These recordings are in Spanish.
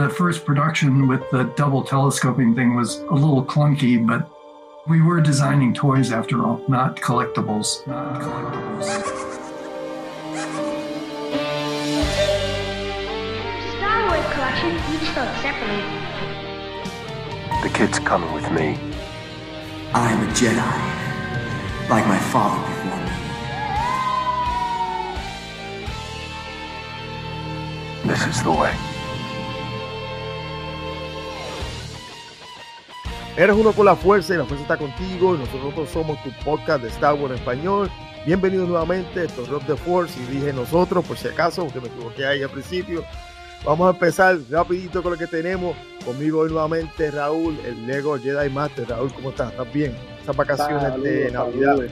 The first production with the double telescoping thing was a little clunky, but we were designing toys after all, not collectibles. Not collectibles. Star Wars collection, each sold separately. The kid's coming with me. I am a Jedi, like my father before me. This is the way. Eres uno con la fuerza y la fuerza está contigo. Nosotros somos tu podcast de Star Wars en español. Bienvenidos nuevamente. Esto es Rock the Force. Y dije nosotros, por si acaso, porque me equivoqué ahí al principio. Vamos a empezar rapidito con lo que tenemos. Conmigo hoy nuevamente Raúl, el Lego Jedi Master. Raúl, ¿cómo estás? ¿Estás bien? Esas vacaciones Saludos, de Navidad. saludos.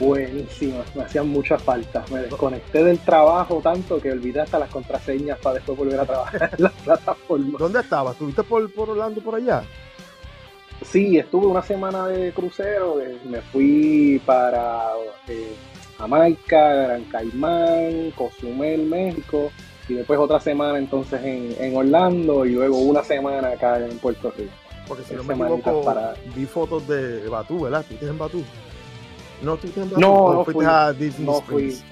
Buenísimas, me hacían mucha falta. Me desconecté del trabajo tanto que olvidé hasta las contraseñas para después volver a trabajar en la plataforma. ¿Dónde estabas? ¿Estuviste por, por Orlando por allá? Sí, estuve una semana de crucero, eh, me fui para eh, Jamaica, Gran Caimán, Cozumel, México, y después otra semana entonces en, en Orlando y luego una semana acá en Puerto Rico. Porque si no me equivoco, para- vi fotos de Batú, ¿verdad? ¿Estuviste en Batú? No, ¿estuviste en Batú? No, ¿O no fui. a Disney No fui. Springs?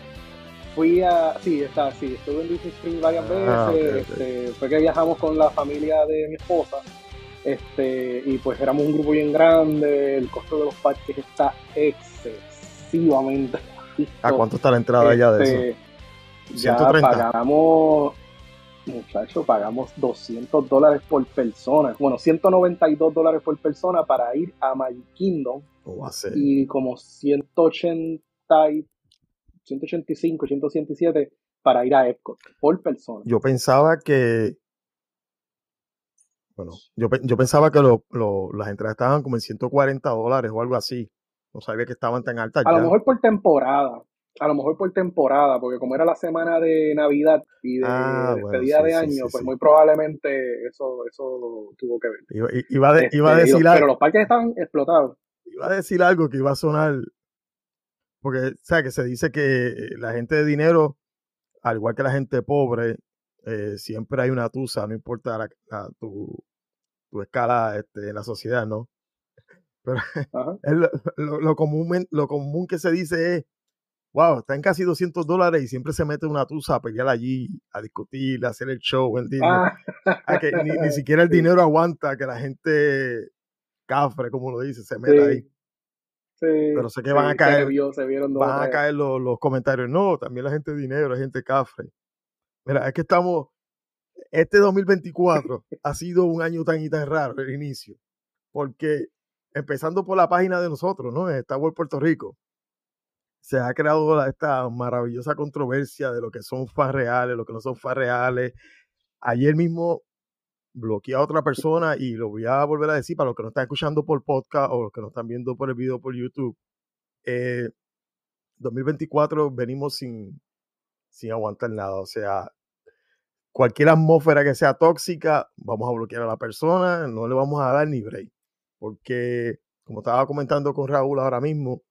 Fui a, sí, está, sí, estuve en Disney Springs varias veces, Ah, ok. Este, fue que viajamos con la familia de mi esposa, este, y pues éramos un grupo bien grande, el costo de los parques está excesivamente ¿A cuánto está la entrada allá de eso? Este, Ya 130. pagamos, muchachos, pagamos 200 dólares por persona, bueno, 192 dólares por persona para ir a Magic Kingdom, ¿Cómo va a ser? y como 180, y- 185, 187 para ir a Epcot por persona. Yo pensaba que. Bueno, yo, yo pensaba que lo- lo- las entradas estaban como en 140 dólares o algo así. No sabía que estaban tan altas A ya. lo mejor por temporada, a lo mejor por temporada, porque como era la semana de Navidad y de Ah, bueno, despedida sí, de año, sí, pues muy probablemente eso, eso tuvo que ver. Iba, iba, de- iba a Este, decir algo, pero los parques estaban explotados. iba a decir algo que iba a sonar. Porque, o sea, que se dice que la gente de dinero, al igual que la gente pobre, eh, siempre hay una tusa, no importa la- la- tu, tu escala este, en la sociedad, ¿no? Pero es lo, lo- lo común, lo común que se dice es, wow, están casi 200 dólares y siempre se mete una tusa a pelear allí, a discutir, a hacer el show, ¿entiendes? Ah, que ni, ni siquiera el dinero aguanta que la gente cafre, como lo dice, se meta Sí. ahí. sí, Pero sé que van a caer- Se, vio, se vieron Van a caer los, los comentarios, no, también la gente de dinero, la gente cafre. Mira, es que estamos, este 2024 ha sido un año tan y tan raro el inicio, porque empezando por la página de nosotros, ¿no? Star Wars Puerto Rico, se ha creado esta maravillosa controversia de lo que son fans reales, lo que no son fans reales. Ayer mismo bloqueé a otra persona y lo voy a volver a decir para los que nos están escuchando por podcast o los que nos están viendo por el video por YouTube. Eh, 2024 venimos sin, sin aguantar nada. O sea, cualquier atmósfera que sea tóxica, vamos a bloquear a la persona, no le vamos a dar ni break. Porque, como estaba comentando con Raúl ahora mismo,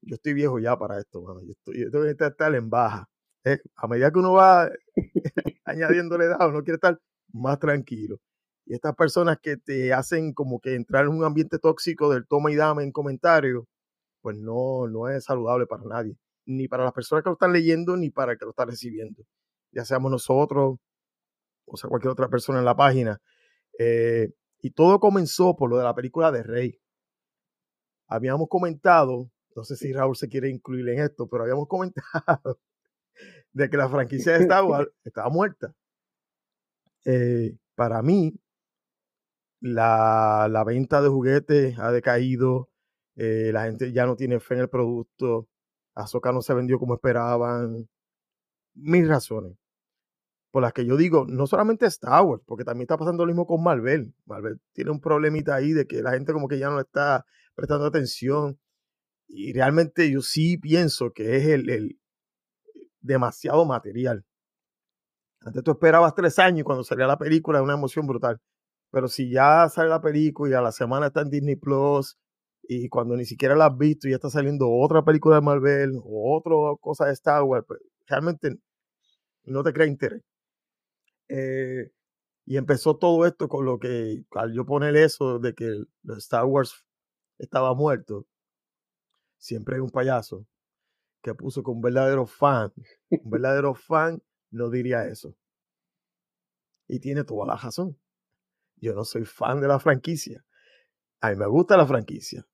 yo estoy viejo ya para esto, mano. Yo, estoy, yo tengo que estar en baja. Eh, a medida que uno va añadiéndole edad, uno quiere estar más tranquilo. Y estas personas que te hacen como que entrar en un ambiente tóxico del toma y dame en comentarios, pues no, no es saludable para nadie. Ni para las personas que lo están leyendo, ni para el que lo está recibiendo. Ya seamos nosotros, o sea, cualquier otra persona en la página. Eh, y todo comenzó por lo de la película de Rey. Habíamos comentado, no sé si Raúl se quiere incluir en esto, pero habíamos comentado de que la franquicia de Star Wars estaba muerta. Eh, para mí, la, la venta de juguetes ha decaído, eh, la gente ya no tiene fe en el producto, Ahsoka no se vendió como esperaban, mil razones por las que yo digo, no solamente Star Wars, porque también está pasando lo mismo con Marvel. Marvel tiene un problemita ahí de que la gente como que ya no le está prestando atención. Y realmente yo sí pienso que es el, el demasiado material. Antes tú esperabas tres años y cuando salía la película, una emoción brutal. Pero si ya sale la película y a la semana está en Disney Plus, y cuando ni siquiera la has visto y ya está saliendo otra película de Marvel o otra cosa de Star Wars, pues realmente no te crea interés. Eh, Y empezó todo esto con lo que, al yo poner eso de que Star Wars estaba muerto, siempre hay un payaso que puso que un verdadero fan, un verdadero fan no diría eso. Y tiene toda la razón. Yo no soy fan de la franquicia. A mí me gusta la franquicia.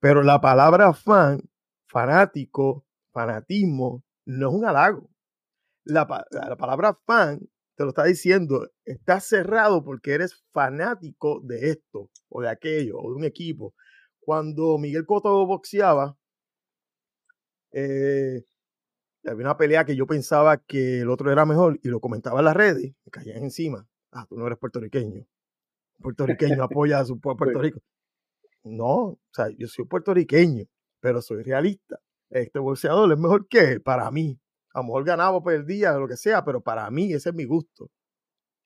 Pero la palabra fan, fanático, fanatismo, no es un halago. La, la palabra fan te lo está diciendo, estás cerrado porque eres fanático de esto o de aquello o de un equipo. Cuando Miguel Cotto boxeaba, eh, había una pelea que yo pensaba que el otro era mejor y lo comentaba en las redes, me caían encima. Ah, tú no eres puertorriqueño. Puertorriqueño apoya a su Puerto Rico. No, o sea, yo soy puertorriqueño, pero soy realista. Este boxeador es mejor que él, para mí. A lo mejor ganaba o perdía, lo que sea, pero para mí ese es mi gusto.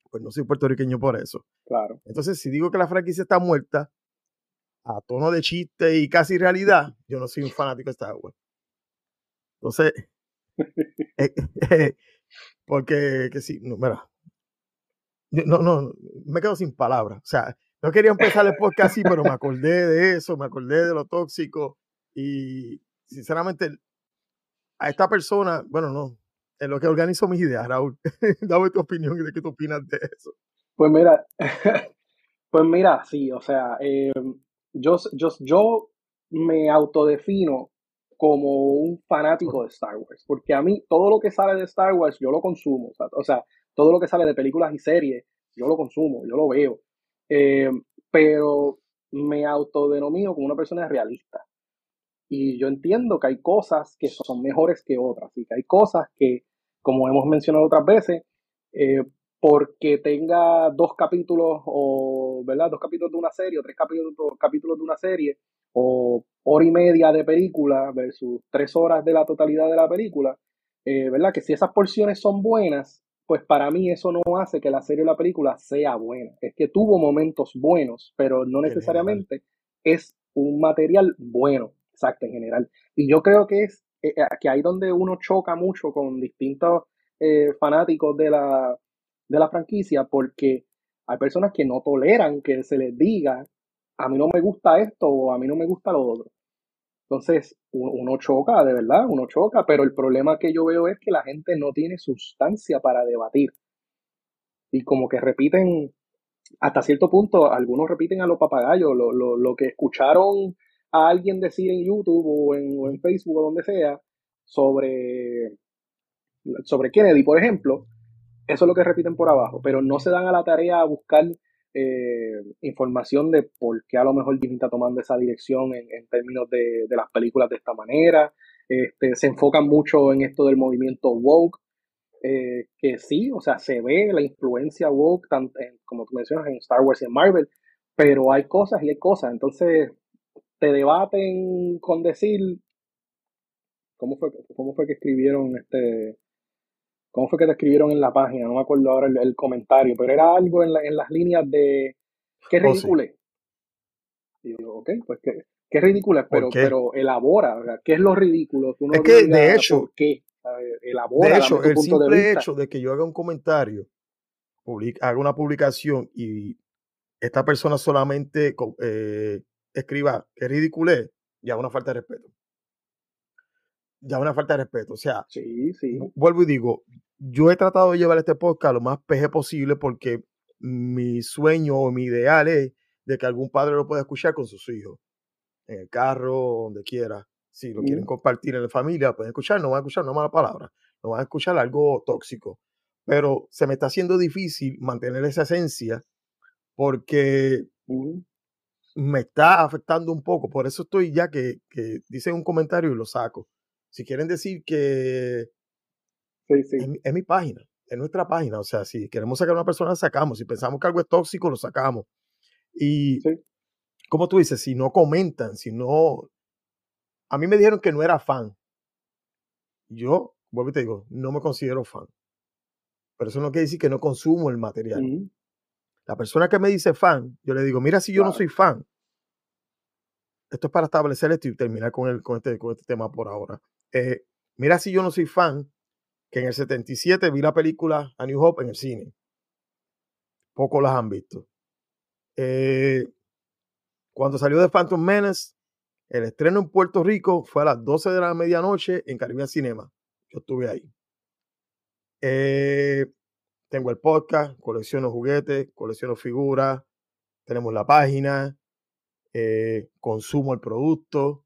Pues no soy puertorriqueño por eso. Claro. Entonces, si digo que la franquicia está muerta, a tono de chiste y casi realidad, yo no soy un fanático de Star Wars. Entonces, eh, eh, porque que sí, no, mira, no, no, me quedo sin palabras. O sea, no quería empezar el podcast así, pero me acordé de eso, me acordé de lo tóxico y sinceramente a esta persona, bueno, no, en lo que organizo mis ideas, Raúl, dame tu opinión y de qué tú opinas de eso. Pues mira, pues mira, sí, o sea, eh, yo, yo, yo me autodefino como un fanático de Star Wars, porque a mí todo lo que sale de Star Wars yo lo consumo, o sea, todo lo que sale de películas y series yo lo consumo, yo lo veo, eh, pero me autodenomino como una persona realista. Y yo entiendo que hay cosas que son mejores que otras, y que hay cosas que, como hemos mencionado otras veces, eh, porque tenga dos capítulos o, ¿verdad? Dos capítulos de una serie o tres capítulos, capítulos de una serie o hora y media de película versus tres horas de la totalidad de la película, eh, ¿verdad? Que si esas porciones son buenas, pues para mí eso no hace que la serie o la película sea buena. Es que tuvo momentos buenos, pero no necesariamente es un material bueno, exacto, en general. Y yo creo que es eh, eh, que ahí donde uno choca mucho con distintos fanáticos de la, de la franquicia, porque hay personas que no toleran que se les diga a mí no me gusta esto o a mí no me gusta lo otro. Entonces, uno choca, de verdad, uno choca, pero el problema que yo veo es que la gente no tiene sustancia para debatir. Y como que repiten, hasta cierto punto, algunos repiten a los papagayos, lo, lo, lo que escucharon a alguien decir en YouTube o en, o en Facebook o donde sea sobre, sobre Kennedy, por ejemplo, eso es lo que repiten por abajo, pero no se dan a la tarea a buscar eh, información de por qué a lo mejor Disney está tomando esa dirección en, términos de, las películas de esta manera. Este, se enfocan mucho en esto del movimiento woke, eh, que sí, o sea, se ve la influencia woke, como tú mencionas, en Star Wars y en Marvel, pero hay cosas y hay cosas. Entonces, te debaten con decir, ¿cómo fue, cómo fue que escribieron este ¿Cómo fue que te escribieron en la página? No me acuerdo ahora el, comentario, pero era algo en, las líneas de qué oh, ridículo Y yo digo, ok, pues qué, qué ridículo es, pero, pero elabora, ¿qué es lo ridículo? es que de hecho, ¿qué? Elabora, de hecho, el simple hecho de que yo haga un comentario, haga una publicación y esta persona solamente eh, escriba qué ridículo es, ya una falta de respeto ya una falta de respeto. O sea, sí, sí. vuelvo y digo, yo he tratado de llevar este podcast lo más peje posible porque mi sueño o mi ideal es de que algún padre lo pueda escuchar con sus hijos, en el carro, donde quiera. Si lo quieren compartir en la familia, pueden escuchar, no van a escuchar una mala palabra, no van a escuchar algo tóxico. Pero se me está haciendo difícil mantener esa esencia porque me está afectando un poco. Por eso estoy ya que, que dicen un comentario y lo saco. Si quieren decir que Es, mi página, es nuestra página. O sea, si queremos sacar a una persona, sacamos. Si pensamos que algo es tóxico, lo sacamos. Y, como tú dices, si no comentan, si no... A mí me dijeron que no era fan. Yo, vuelvo y te digo, no me considero fan. Pero eso no quiere decir que no consumo el material. La persona que me dice fan, yo le digo, mira si yo no soy fan. Esto es para establecer esto y terminar con, el, con, este, con este tema por ahora. Eh, mira si yo no soy fan, que en el 77 vi la película A New Hope en el cine. pocos las han visto. Eh, cuando salió de Phantom Menace, el estreno en Puerto Rico fue a las 12 de la medianoche en Caribbean Cinema. Yo estuve ahí. Eh, tengo el podcast, colecciono juguetes, colecciono figuras, tenemos la página, eh, consumo el producto,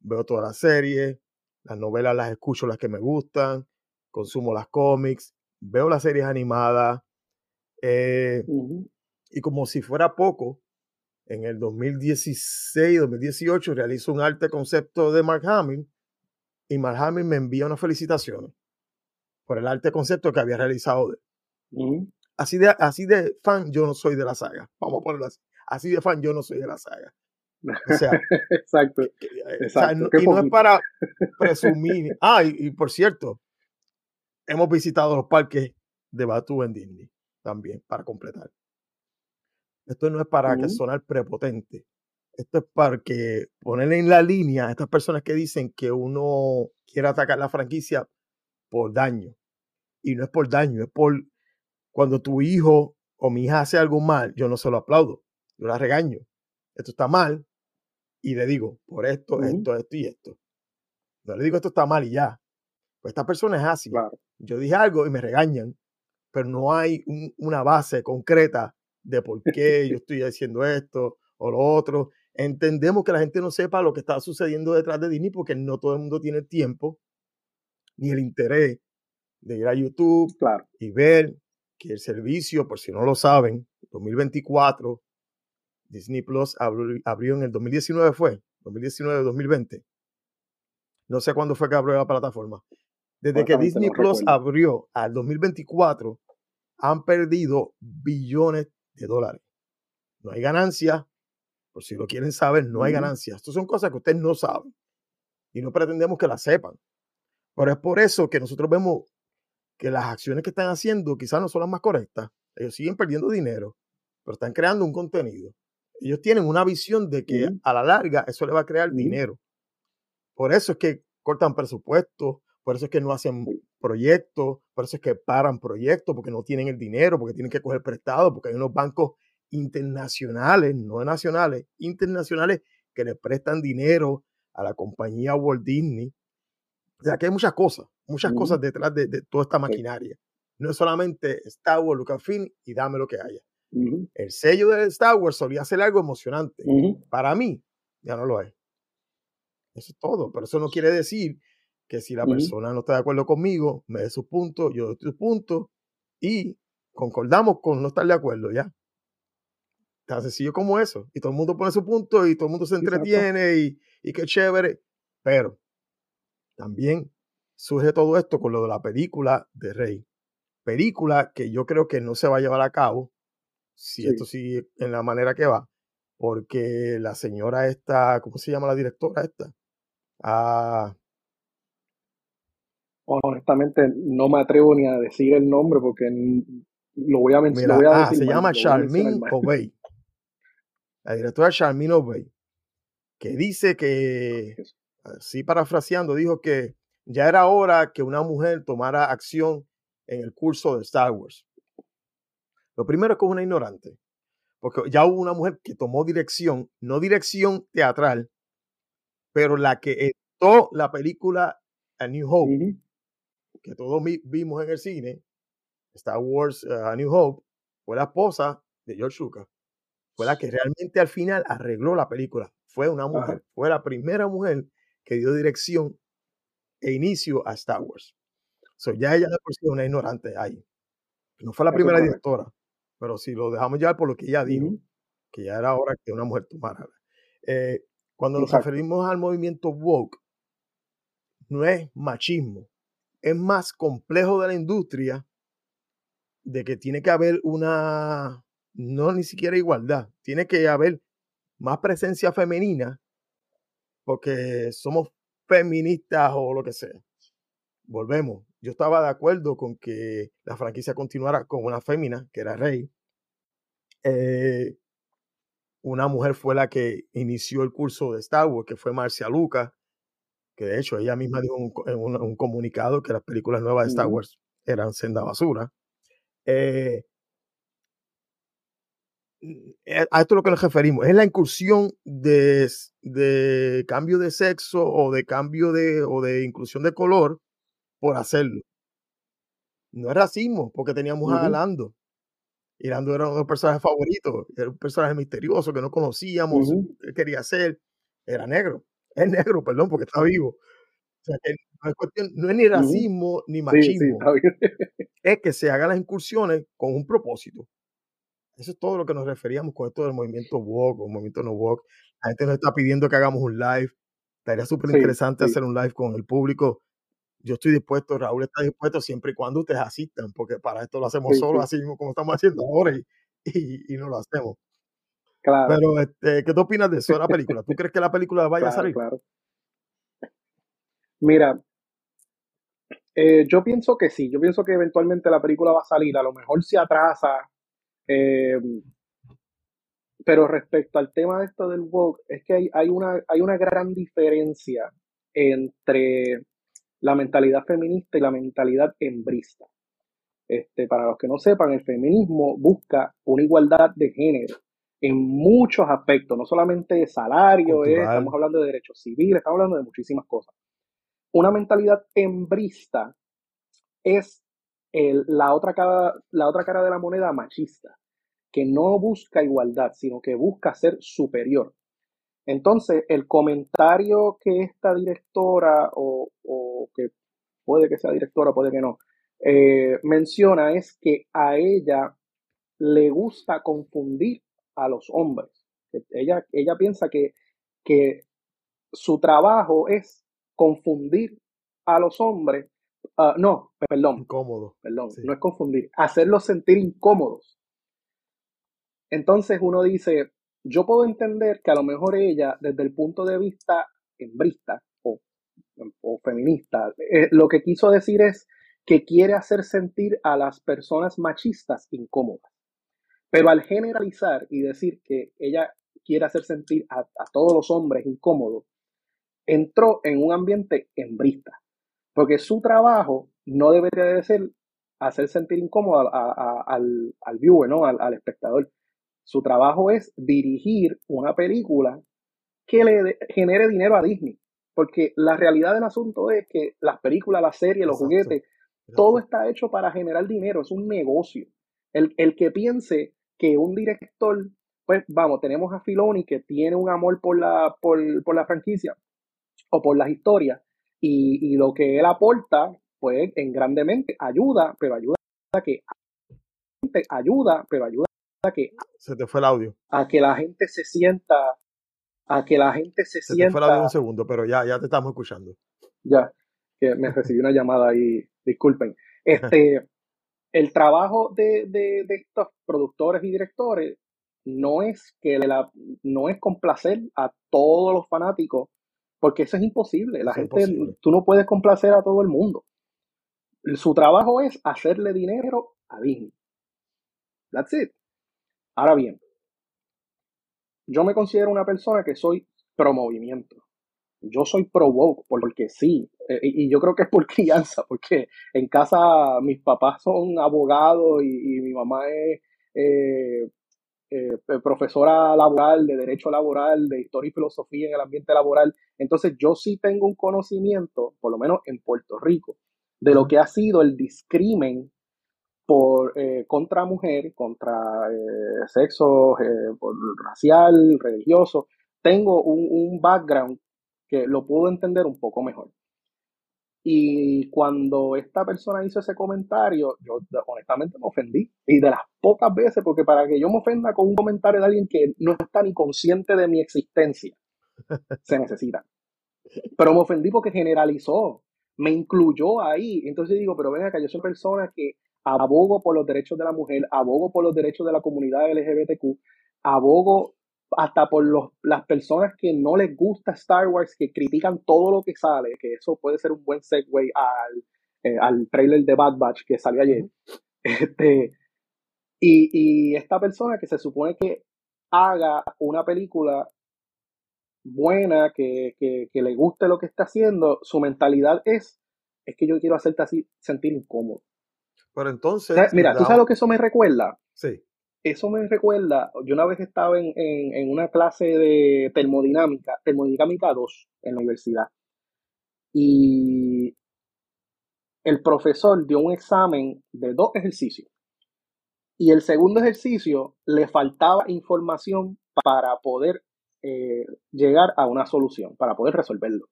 veo todas las series, las novelas las escucho las que me gustan, consumo las cómics, veo las series animadas. Eh, y como si fuera poco, en el 2016, 2018 realizo un arte concepto de Mark Hamill y Mark Hamill me envía unas felicitaciones por el arte concepto que había realizado. Así, de, así de fan yo no soy de la saga. Vamos a ponerlo así. Así de fan yo no soy de la saga. O sea, exacto. y no es para presumir. Ah, y, por cierto, hemos visitado los parques de Batu en Disney también, para completar. Esto no es para que sonar prepotente. Esto es para que ponerle en la línea a estas personas que dicen que uno quiere atacar la franquicia por daño. Y no es por daño, es por cuando tu hijo o mi hija hace algo mal, yo no se lo aplaudo, yo la regaño. Esto está mal, y le digo, por esto, esto, esto y esto. No le digo esto está mal y ya. Pues esta persona es así. Yo dije algo y me regañan, pero no hay una base concreta de por qué yo estoy haciendo esto o lo otro. Entendemos que la gente no sepa lo que está sucediendo detrás de Disney porque no todo el mundo tiene el tiempo ni el interés de ir a YouTube y ver que el servicio, por si no lo saben, 2024 Disney Plus abrió, en el 2019, fue, 2019-2020. No sé cuándo fue que abrió la plataforma. Desde que Disney Plus abrió al 2024, han perdido billones de dólares. No hay ganancia, por si lo quieren saber, no hay ganancia. Estas son cosas que ustedes no saben y no pretendemos que las sepan. Pero es por eso que nosotros vemos que las acciones que están haciendo quizás no son las más correctas. Ellos siguen perdiendo dinero, pero están creando un contenido ellos tienen una visión de que a la larga eso le va a crear dinero. Por eso es que cortan presupuestos, por eso es que no hacen proyectos, por eso es que paran proyectos, porque no tienen el dinero, porque tienen que coger prestado, porque hay unos bancos internacionales, no nacionales, internacionales, que le prestan dinero a la compañía Walt Disney. O sea, que hay muchas cosas, muchas cosas detrás de, toda esta maquinaria. No es solamente Star Wars, Lucasfilm y dame lo que haya. El sello de Star Wars solía ser algo emocionante. Para mí, ya no lo es. Eso es todo. Pero eso no quiere decir que si la persona no está de acuerdo conmigo, me dé su punto, yo doy su punto y concordamos con no estar de acuerdo, ¿ya? Tan sencillo como eso. Y todo el mundo pone su punto y todo el mundo se entretiene y, y qué chévere. Pero también surge todo esto con lo de la película de Rey. Película que yo creo que no se va a llevar a cabo si esto sigue en la manera que va, porque la señora esta, ¿cómo se llama la directora esta? Ah, Honestamente, no me atrevo ni a decir el nombre porque lo voy a, mencionar. Ah, se llama Charmin Obey. La directora Charmin Obey, que dice que, así parafraseando, dijo que ya era hora que una mujer tomara acción en el curso de Star Wars. Lo primero es que es una ignorante, porque ya hubo una mujer que tomó dirección, no dirección teatral, pero la que editó la película A New Hope, que todos vimos en el cine, Star Wars uh, A New Hope, fue la esposa de George Lucas. Fue la que realmente al final arregló la película. Fue una mujer, fue la primera mujer que dio dirección e inicio a Star Wars. So, ya ella de por sí una ignorante ahí. No fue la primera directora. Pero si lo dejamos ya por lo que ella dijo, que ya era hora que una mujer tomara. Eh, cuando nos referimos al movimiento woke, no es machismo, es más complejo de la industria de que tiene que haber una, no ni siquiera igualdad, tiene que haber más presencia femenina porque somos feministas o lo que sea. Volvemos, yo estaba de acuerdo con que la franquicia continuara con una fémina, que era Rey. Eh, una mujer fue la que inició el curso de Star Wars, que fue Marcia Luca, que de hecho ella misma dio en un, comunicado que las películas nuevas de Star Wars eran senda basura. Eh, a esto es lo que nos referimos, es la incursión de, de cambio de sexo o de cambio de, o de inclusión de color por hacerlo. No es racismo, porque teníamos a Lando. Y Lando era uno de los personajes favoritos, era un personaje misterioso que no conocíamos, quería ser, era negro, es negro, perdón, porque está vivo. O sea, que no, es cuestión, no es ni racismo ni machismo, es que se hagan las incursiones con un propósito. Eso es todo lo que nos referíamos con esto del movimiento woke o movimiento no woke. La gente nos está pidiendo que hagamos un live. Estaría súper interesante hacer un live con el público. Yo estoy dispuesto, Raúl está dispuesto siempre y cuando ustedes asistan, porque para esto lo hacemos solo, así mismo como estamos haciendo ahora y, y, no lo hacemos. Claro. Pero, este, ¿qué tú opinas de eso, de la película? ¿Tú crees que la película vaya a salir? Claro. Mira, eh, yo pienso que sí, yo pienso que eventualmente la película va a salir, a lo mejor se atrasa eh, pero respecto al tema de esto del woke, es que hay, hay, una, hay una gran diferencia entre la mentalidad feminista y la mentalidad hembrista. Este, para los que no sepan, el feminismo busca una igualdad de género en muchos aspectos, no solamente de salario, eh, estamos hablando de derechos civiles, estamos hablando de muchísimas cosas. Una mentalidad hembrista es la, otra cara, la otra cara de la moneda machista, que no busca igualdad, sino que busca ser superior. Entonces, el comentario que esta directora, o, que puede que sea directora, puede que no, eh, menciona es que a ella le gusta confundir a los hombres. Ella, ella piensa que, que su trabajo es confundir a los hombres Ah, no, perdón. Incómodo. Perdón, no es confundir. Hacerlos sentir incómodos. Entonces uno dice, yo puedo entender que a lo mejor ella, desde el punto de vista hembrista o, o feminista, eh, lo que quiso decir es que quiere hacer sentir a las personas machistas incómodas. Pero al generalizar y decir que ella quiere hacer sentir a, a todos los hombres incómodos, entró en un ambiente hembrista. Porque su trabajo no debería de ser hacer sentir incómodo al, viewer, ¿no? Al, espectador. Su trabajo es dirigir una película que le genere dinero a Disney. Porque la realidad del asunto es que las películas, las series, los juguetes, todo está hecho para generar dinero, es un negocio. El, que piense que un director, pues vamos, tenemos a Filoni que tiene un amor por la, por, por la franquicia o por las historias, y, lo que él aporta, pues en grandemente ayuda, pero ayuda a que ayuda, pero ayuda a que se te fue el audio. A que la gente se sienta, a que la gente se, sienta. Se te fue el audio un segundo, pero ya, ya te estamos escuchando. Ya, que me recibí una llamada ahí, disculpen. Este, el trabajo de, de, de, estos productores y directores no es que la, no es complacer a todos los fanáticos porque eso es imposible. La gente, tú no puedes complacer a todo el mundo. Su trabajo es hacerle dinero a Disney. That's it. Ahora bien, yo me considero una persona que soy pro movimiento. Yo soy pro woke porque sí, eh, y, yo creo que es por crianza, porque en casa mis papás son abogados y, mi mamá es eh, eh, profesora laboral, de derecho laboral, de historia y filosofía en el ambiente laboral. Entonces yo sí tengo un conocimiento, por lo menos en Puerto Rico, de lo que ha sido el discrimen por, eh, contra mujer, contra eh, sexo, por racial, religioso. Tengo un, un background que lo puedo entender un poco mejor. Y cuando esta persona hizo ese comentario, yo honestamente me ofendí. Y de las pocas veces, porque para que yo me ofenda con un comentario de alguien que no está ni consciente de mi existencia, se necesita. Pero me ofendí porque generalizó, me incluyó ahí. Entonces digo, pero ven acá, yo soy persona que abogo por los derechos de la mujer, abogo por los derechos de la comunidad LGBTQ, abogo hasta por los, las personas que no les gusta Star Wars, que critican todo lo que sale, que eso puede ser un buen segue al, eh, al trailer de Bad Batch que salió ayer. Este, y, y esta persona que se supone que haga una película buena, que, que, que, le guste lo que está haciendo, su mentalidad es, es que yo quiero hacerte así sentir incómodo. Pero entonces... mira, ¿tú sabes lo que eso me recuerda? Sí eso me recuerda, yo una vez estaba en, en, una clase de termodinámica, termodinámica 2 en la universidad, y el profesor dio un examen de dos ejercicios. Y el segundo ejercicio le faltaba información para poder eh, llegar a una solución, para poder resolverlo.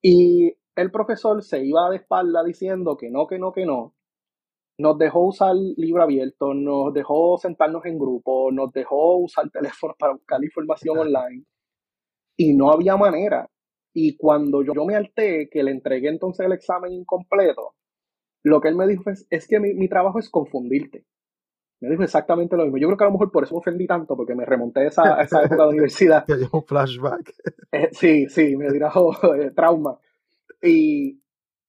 Y el profesor se iba de espalda diciendo que no, que no, que no. Nos dejó usar libro abierto, nos dejó sentarnos en grupo, nos dejó usar teléfono para buscar información online. Y no había manera. Y cuando yo, yo me alté, que le entregué entonces el examen incompleto, lo que él me dijo es, es que mi, mi trabajo es confundirte. Me dijo exactamente lo mismo. Yo creo que a lo mejor por eso me ofendí tanto, porque me remonté a esa, a esa época de universidad. Te un flashback. Eh, sí, sí, me trajo eh, trauma. Y,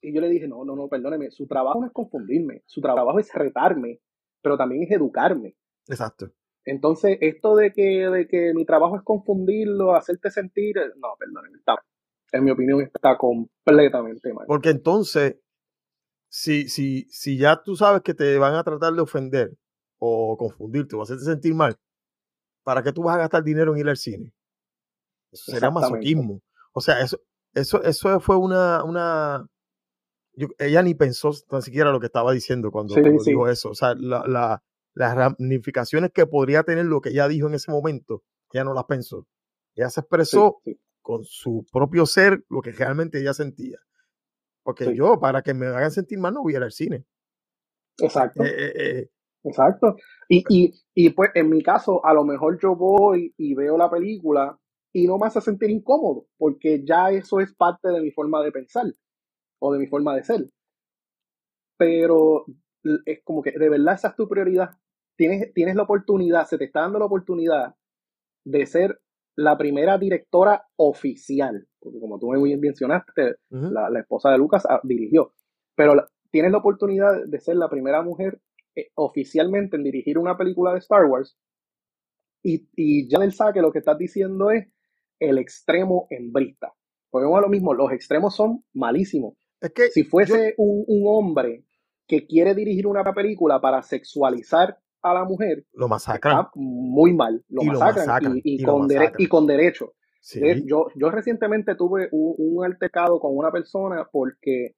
y yo le dije, no, no, no, perdóneme, su trabajo no es confundirme, su trabajo es retarme, pero también es educarme. Exacto. Entonces, esto de que, de que mi trabajo es confundirlo, hacerte sentir, eh, no, perdóneme, está, en mi opinión está completamente mal. Porque entonces, si, si, si ya tú sabes que te van a tratar de ofender o confundirte o hacerte sentir mal, ¿para qué tú vas a gastar dinero en ir al cine? Eso sería masoquismo. O sea, eso, eso, eso fue una, una yo- ella ni pensó tan siquiera lo que estaba diciendo cuando, Sí, cuando sí. dijo eso. O sea, la, la- las ramificaciones que podría tener lo que ella dijo en ese momento, ella no las pensó. Ella se expresó sí, con su propio ser lo que realmente ella sentía. Porque yo, para que me hagan sentir mal, no voy a ir al cine. exacto. Eh, eh, eh, Exacto. Y, y, y pues en mi caso, a lo mejor yo voy y veo la película y no me hace sentir incómodo, porque ya eso es parte de mi forma de pensar o de mi forma de ser. Pero es como que de verdad esa es tu prioridad. Tienes, tienes la oportunidad, se te está dando la oportunidad de ser la primera directora oficial, porque como tú muy bien mencionaste, la, la esposa de Lucas ah, dirigió, pero la- tienes la oportunidad de ser la primera mujer eh, oficialmente en dirigir una película de Star Wars y, y ya del saque lo que estás diciendo es el extremo hembrista. Porque vamos a lo mismo, los extremos son malísimos. Es que Si yo- fuese un, un hombre que quiere dirigir una película para sexualizar a la mujer, lo masacran. está muy mal. Lo Y lo masacran, y, y y lo con dere- masacran. y con derecho. Sí. De- Yo, yo recientemente tuve un, un altercado con una persona porque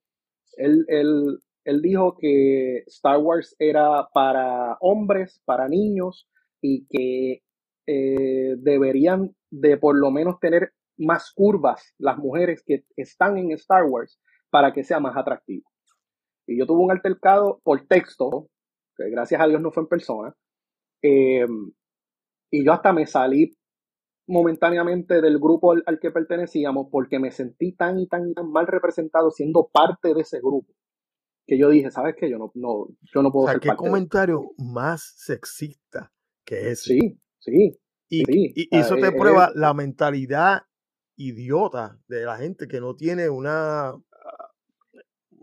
él, él, él dijo que Star Wars era para hombres, para niños y que eh, deberían de por lo menos tener más curvas las mujeres que están en Star Wars para que sea más atractivo. Y yo tuve un altercado por texto, que gracias a Dios no fue en persona, eh, y yo hasta me salí momentáneamente del grupo al, al que pertenecíamos porque me sentí tan y tan y tan mal representado siendo parte de ese grupo que yo dije, ¿sabes qué? Yo no, no, yo no O puedo sea, ser qué parte de comentario más sexista que ese. Sí, sí, y, sí. y- y eso Ah, te eh, prueba eh, la mentalidad idiota de la gente que no tiene una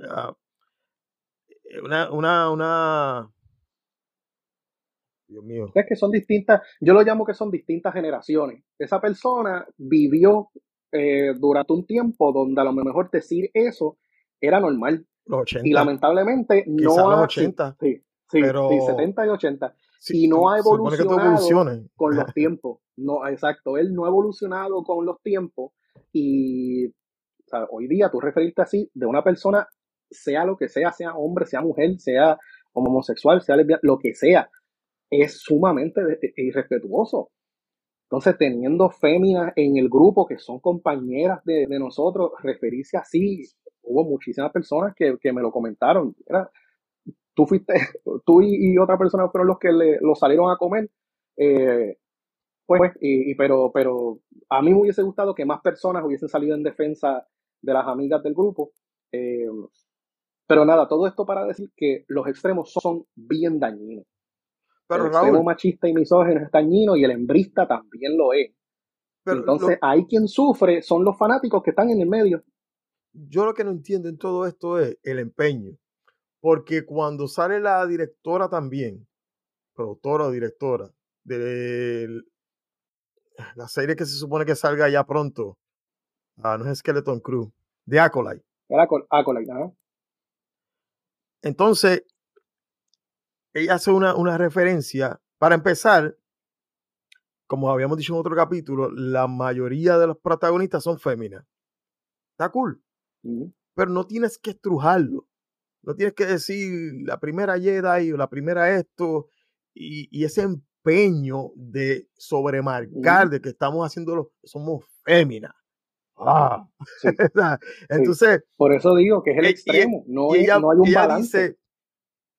ah, ah, una una una Dios mío es que son distintas, yo lo llamo que son distintas generaciones. Esa persona vivió eh, durante un tiempo donde a lo mejor decir eso era normal. los Y 80 lamentablemente Quizá no los ha, 80, sí, sí, pero- sí, 70 y 80. sí, y no ha evolucionado con los tiempos. No, exacto, él no ha evolucionado con los tiempos y o sea, hoy día tú referirte así de una persona, sea lo que sea, sea hombre, sea mujer, sea homosexual, sea lesbiana, lo que sea, es sumamente de- irrespetuoso. Entonces, teniendo féminas en el grupo que son compañeras de, de nosotros, referirse así, hubo muchísimas personas que, que me lo comentaron. Era, tú fuiste, tú y, y otra persona fueron los que le, lo salieron a comer. eh, pues, y, y- pero, pero a mí me hubiese gustado que más personas hubiesen salido en defensa de las amigas del grupo. eh, pero nada, todo esto para decir que los extremos son bien dañinos. Pero el extremo machista y misógino es dañino y el hembrista también lo es. pero lo- Entonces, ahí quien sufre son los fanáticos que están en el medio. yo lo que no entiendo en todo esto es el empeño. Porque cuando sale la directora también, productora o directora, de la serie que se supone que salga ya pronto, ah, no es Skeleton Crew, de Acolyte. Acolyte. Entonces, ella hace una, una referencia Para empezar, como habíamos dicho en otro capítulo, la mayoría de los protagonistas son féminas. Está cool. Pero no tienes que estrujarlo. No tienes que decir la primera Jedi o la primera esto. Y, y ese empeño de sobremarcar de que estamos haciendo somos féminas. Ah. Sí. Entonces, Por eso digo que es el y- extremo. no, y es- ella, no hay un ella balance. dice,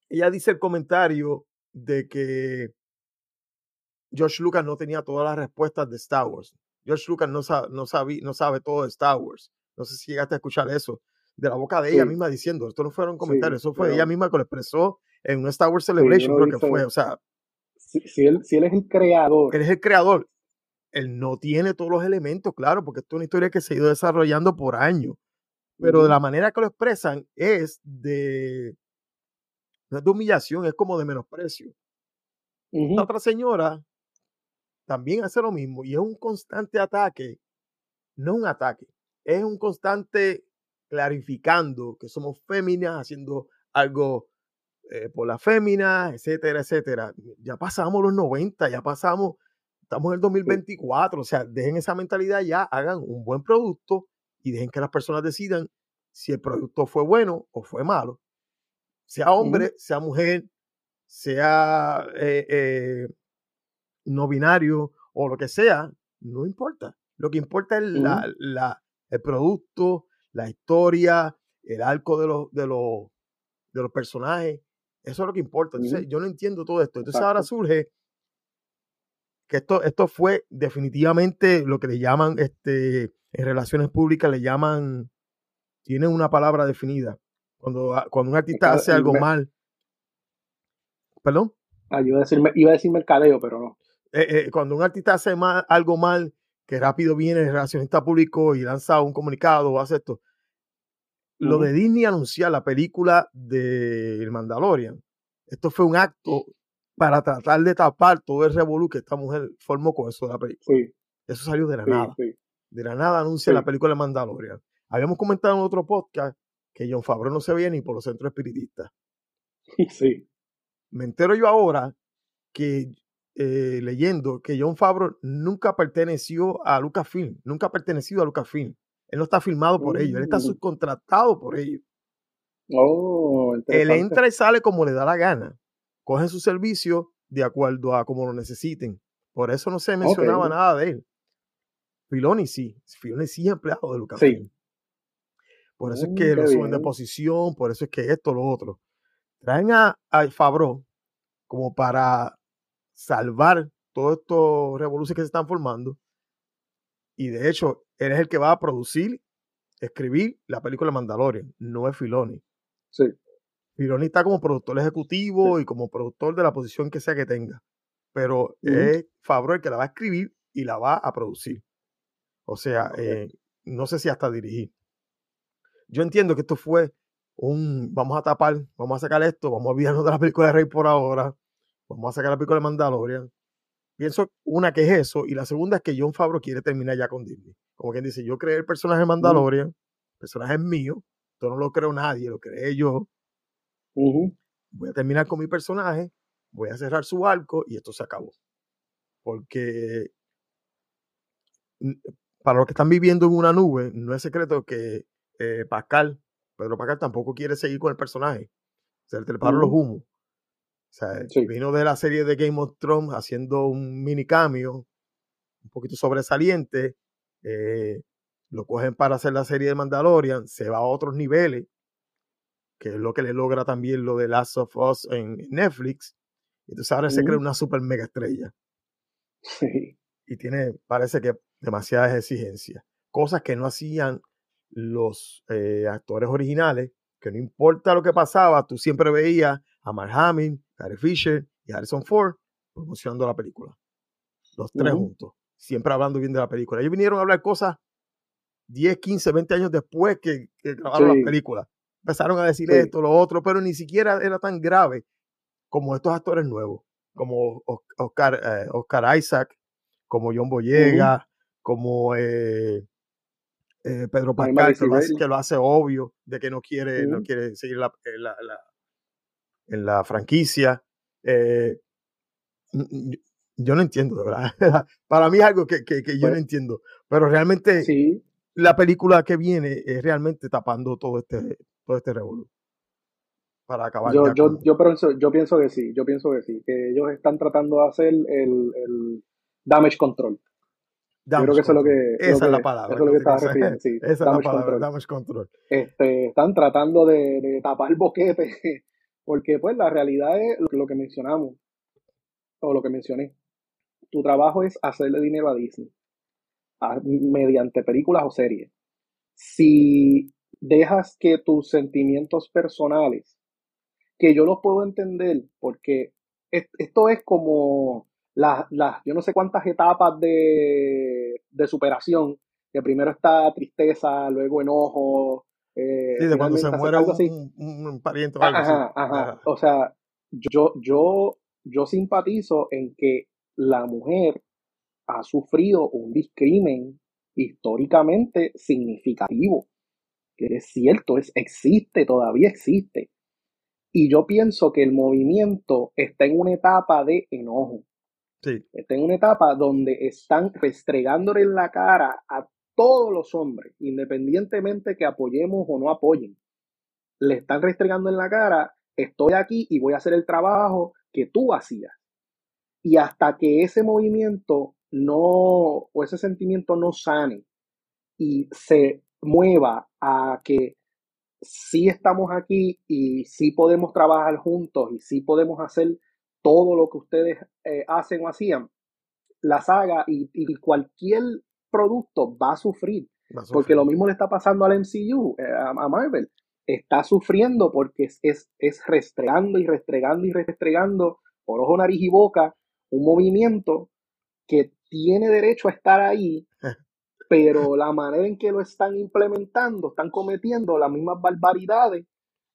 ella dice el comentario de que George Lucas no tenía todas las respuestas de Star Wars. George Lucas no sabe, no sabe, no sabe todo de Star Wars. No sé si llegaste a escuchar eso de la boca de ella Sí. misma diciendo, esto no fueron comentarios, eso fue pero- ella misma que lo expresó en un Star Wars Celebration, creo que fue. O sea, si, si él, si él es el creador, él es el creador. Él no tiene todos los elementos, claro, porque esto es una historia que se ha ido desarrollando por años. Pero de la manera que lo expresan es de, no es de humillación, es como de menosprecio. La otra señora también hace lo mismo y es un constante ataque, no un ataque, es un constante clarificando que somos féminas, haciendo algo eh, por la fémina, etcétera, etcétera. Ya pasamos los 90, ya pasamos, estamos en el 2024, o sea, dejen esa mentalidad ya, hagan un buen producto y dejen que las personas decidan si el producto fue bueno o fue malo. Sea hombre, sea mujer, sea eh, eh, no binario o lo que sea, no importa. Lo que importa es la, la- el producto, la historia, el arco de los, de los, de los personajes. Eso es lo que importa. Entonces, yo no entiendo todo esto. Entonces, ahora surge que esto, esto fue definitivamente lo que le llaman, este, en relaciones públicas, le llaman, tienen una palabra definida. Cuando, cuando un artista hace algo mal. ¿Perdón? ah, yo iba a decir, iba a decir mercadeo, pero no. eh, eh, cuando un artista hace mal- algo mal, que rápido viene el relacionista público y lanza un comunicado o hace esto. Lo Ujú. de Disney anunciar la película de El Mandalorian, esto fue un acto para tratar de tapar todo el revolú que esta mujer formó con eso de la película. Sí, Eso salió de la sí, nada. sí. De la nada anuncia la película de Mandalorian. Habíamos comentado en otro podcast que John Favreau no se veía ni por los centros espiritistas. Sí. me entero yo ahora que eh, leyendo que John Favreau nunca perteneció a Lucasfilm, nunca ha pertenecido a Lucasfilm. Él no está filmado por ellos, él está Mm. subcontratado por ellos. Oh, Él entra y sale como le da la gana. Cogen su servicio de acuerdo a como lo necesiten. Por eso no se mencionaba nada de él. Filoni sí, Filoni sí es empleado de Lucasfilm. Por eso Mm, es que lo suben de posición, por eso es que esto, lo otro. Traen a, a Favreau como para salvar todos estos revoluciones que se están formando. Y de hecho, él es el que va a producir, escribir la película Mandalorian, no es Filoni. Sí. Filoni está como productor ejecutivo y como productor de la posición que sea que tenga. Pero es Favreau el que la va a escribir y la va a producir. O sea, eh, no sé si hasta dirigir. Yo entiendo que esto fue un vamos a tapar, vamos a sacar esto, vamos a olvidarnos de la película de Rey por ahora, vamos a sacar la película de Mandalorian. Pienso una que es eso, y la segunda es que John Favreau quiere terminar ya con Disney. Como quien dice, yo creé el personaje de Mandalorian, el personaje es mío, esto no lo creo nadie, lo creé yo, Voy a terminar con mi personaje, voy a cerrar su arco y esto se acabó. Porque para los que están viviendo en una nube, no es secreto que eh, Pascal, Pedro Pascal tampoco quiere seguir con el personaje. Se le treparon los humos. O sea, Sí. vino de la serie de Game of Thrones haciendo un mini cambio, un poquito sobresaliente. eh, lo cogen para hacer la serie de Mandalorian, se va a otros niveles, que es lo que le logra también lo de Last of Us en Netflix. Entonces ahora se crea una super mega estrella Sí. y tiene, parece que, demasiadas exigencias. Cosas que no hacían los eh, actores originales, que no importa lo que pasaba, tú siempre veías a Mark Hamill, Gary Fisher y Harrison Ford promocionando la película. Los tres juntos, siempre hablando bien de la película. Ellos vinieron a hablar cosas 10, 15, 20 años después que, que grabaron Sí. las películas. Empezaron a decir Sí. esto, lo otro, pero ni siquiera era tan grave como estos actores nuevos, como Os- Oscar, eh, Oscar Isaac, como John Boyega, como eh, eh, Pedro Pascal, que lo, hace, Bailey. que lo hace obvio de que no quiere, no quiere seguir la- en, la, la- en la franquicia. Yo- no entiendo, de verdad. Para mí es algo que, que- que yo no entiendo. Pero realmente Sí, la película que viene es realmente tapando todo este, todo este revolú para acabar yo, yo, con yo, pienso, yo pienso que sí, yo pienso que sí, que ellos están tratando de hacer el, el damage control. Yo creo que eso es lo que, Esa lo es la palabra. eso es lo que estaba refiriendo, sí, Esa es la palabra, control. damage control. Este, están tratando de, de tapar boquete, porque pues la realidad es lo, lo que mencionamos, o lo que mencioné. Tu trabajo es hacerle dinero a Disney, a- mediante películas o series. Si dejas que tus sentimientos personales, que yo los puedo entender, porque es- esto es como las, las, yo no sé cuántas etapas de, de superación, que primero está tristeza, luego enojo, eh, Sí, de cuando se muere un, un- un pariente o algo así. Ajá, ajá. Ajá. O sea, yo, yo, yo simpatizo en que la mujer ha sufrido un discrimen históricamente significativo. Que es cierto, es, existe, todavía existe. Y yo pienso que el movimiento está en una etapa de enojo. Sí, Está en una etapa donde están restregándole en la cara a todos los hombres, independientemente que apoyemos o no apoyen. Le están restregando en la cara, estoy aquí y voy a hacer el trabajo que tú hacías. Y hasta que ese movimiento no, o ese sentimiento no sane y se mueva a que sí estamos aquí y sí podemos trabajar juntos y sí podemos hacer todo lo que ustedes eh, hacen o hacían, la saga y, y cualquier producto va a sufrir. va a Porque lo mismo le está pasando al MCU, eh, a, a Marvel. Está sufriendo porque es, es, es restregando y restregando y restregando por ojo, nariz y boca un movimiento que tiene derecho a estar ahí, pero la manera en que lo están implementando, están cometiendo las mismas barbaridades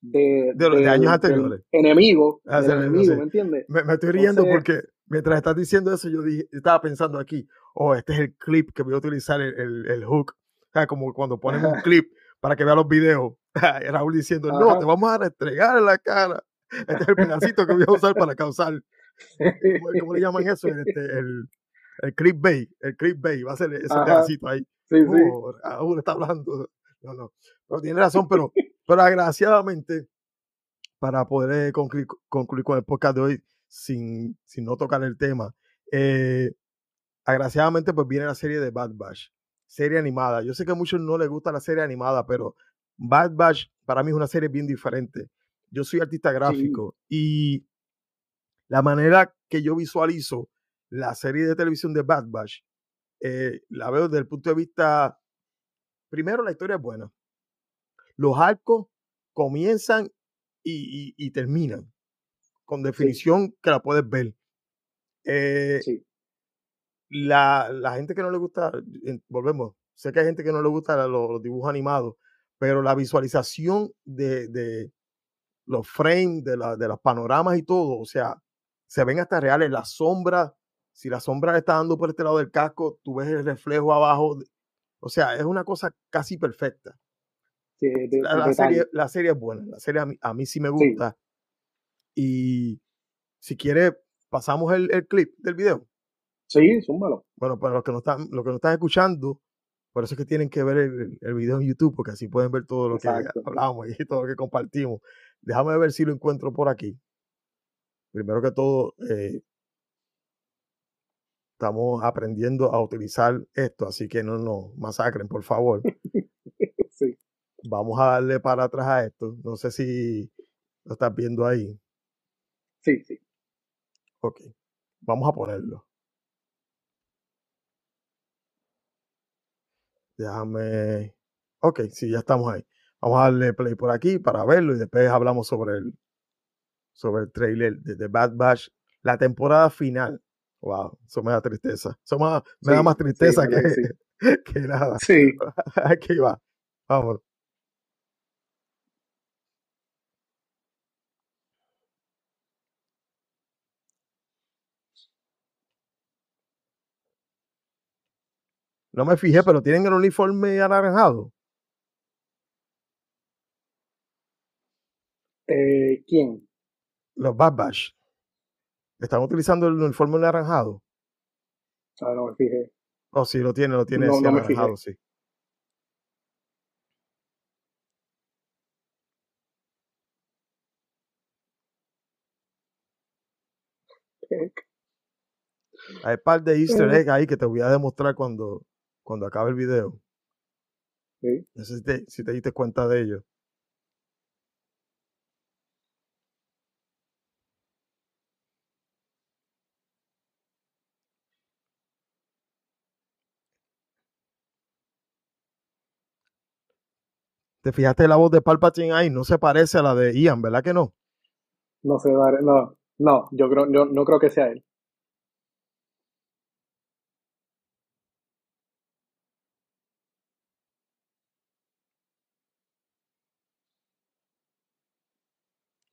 de, De los- de años anteriores. enemigo, Ah, sí, enemigo, sí. ¿me entiendes? Me, me estoy riendo Entonces- porque mientras estás diciendo eso, yo dije, estaba pensando aquí, oh, este es el clip que voy a utilizar el, el, el hook. O sea, como cuando ponen un clip para que vea los videos. Raúl diciendo, no, Ajá. te vamos a restregar en la cara. Este es el pedacito que voy a usar para causar. ¿Cómo, cómo le llaman eso? Este, el, el clickbait. El clickbait. Va a ser ese Ajá. pedacito ahí. Sí, sí. Raúl está hablando. No, no. Pero tiene razón, pero, pero agraciadamente, para poder eh, concluir, concluir con el podcast de hoy sin, sin no tocar el tema, eh, agraciadamente pues viene la serie de Bad Batch, serie animada. Yo sé que a muchos no les gusta la serie animada, pero Bad Batch para mí es una serie bien diferente. Yo soy artista gráfico y la manera que yo visualizo la serie de televisión de Bad Batch, eh, la veo desde el punto de vista, primero la historia es buena. Los arcos comienzan y, y- y terminan con definición que la puedes ver. Eh, Sí. la, la gente que no le gusta, volvemos, sé que hay gente que no le gusta los, los dibujos animados, pero la visualización de, de los frames, de, la, de los panoramas y todo, o sea, se ven hasta reales. La sombra, si la sombra le está dando por este lado del casco, tú ves el reflejo abajo. O sea, es una cosa casi perfecta. Sí, de- La, la serie, la serie es buena, la serie a mí, a mí sí me gusta. Y si quiere, pasamos el, el clip del video. Sí, zúmbalo. Bueno, para los que no están, los que no están escuchando, por eso es que tienen que ver el, el video en YouTube, porque así pueden ver todo lo Exacto. que hablamos y todo lo que compartimos. Déjame ver si lo encuentro por aquí. Primero que todo, eh, estamos aprendiendo a utilizar esto, así que no nos masacren, por favor. Sí. Vamos a darle para atrás a esto. No sé si lo estás viendo ahí. Sí, sí. Ok, vamos a ponerlo. Déjame. Ok, sí, ya estamos ahí. Vamos a darle play por aquí para verlo y después hablamos sobre el, sobre el trailer de The Bad Batch, la temporada final. Wow, eso me da tristeza. Eso me da, me da más tristeza que, que sí. que nada. Sí. Aquí va. Vamos. No me fijé, pero tienen el uniforme anaranjado. Eh, ¿Quién? Los Bad Batch. ¿Están utilizando el uniforme naranjado? Ah, no me fijé. Oh, sí, lo tiene, lo tiene No, sí, no me fijé. sí. Hay un par de easter Eh. eggs ahí que te voy a demostrar cuando, cuando acabe el video. Sí. No sé si te, si te diste cuenta de ello. ¿Te fijaste la voz de Palpatine ahí? No se parece a la de Ian, ¿verdad que no? No sé, Dar- no, no, yo creo, yo no creo que sea él.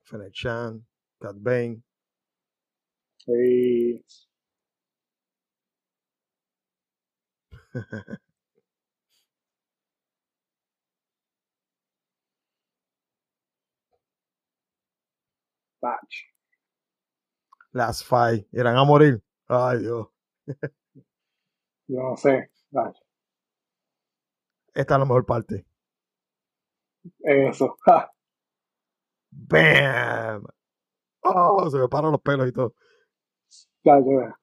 Fennec Chan, Cat Bane. Sí. Bach. Last Fight. Irán a morir. Ay, Dios. Yo no sé. Esta es la mejor parte. Eso. Ja. ¡Bam! Oh, se me paran los pelos y todo. Ya, ya.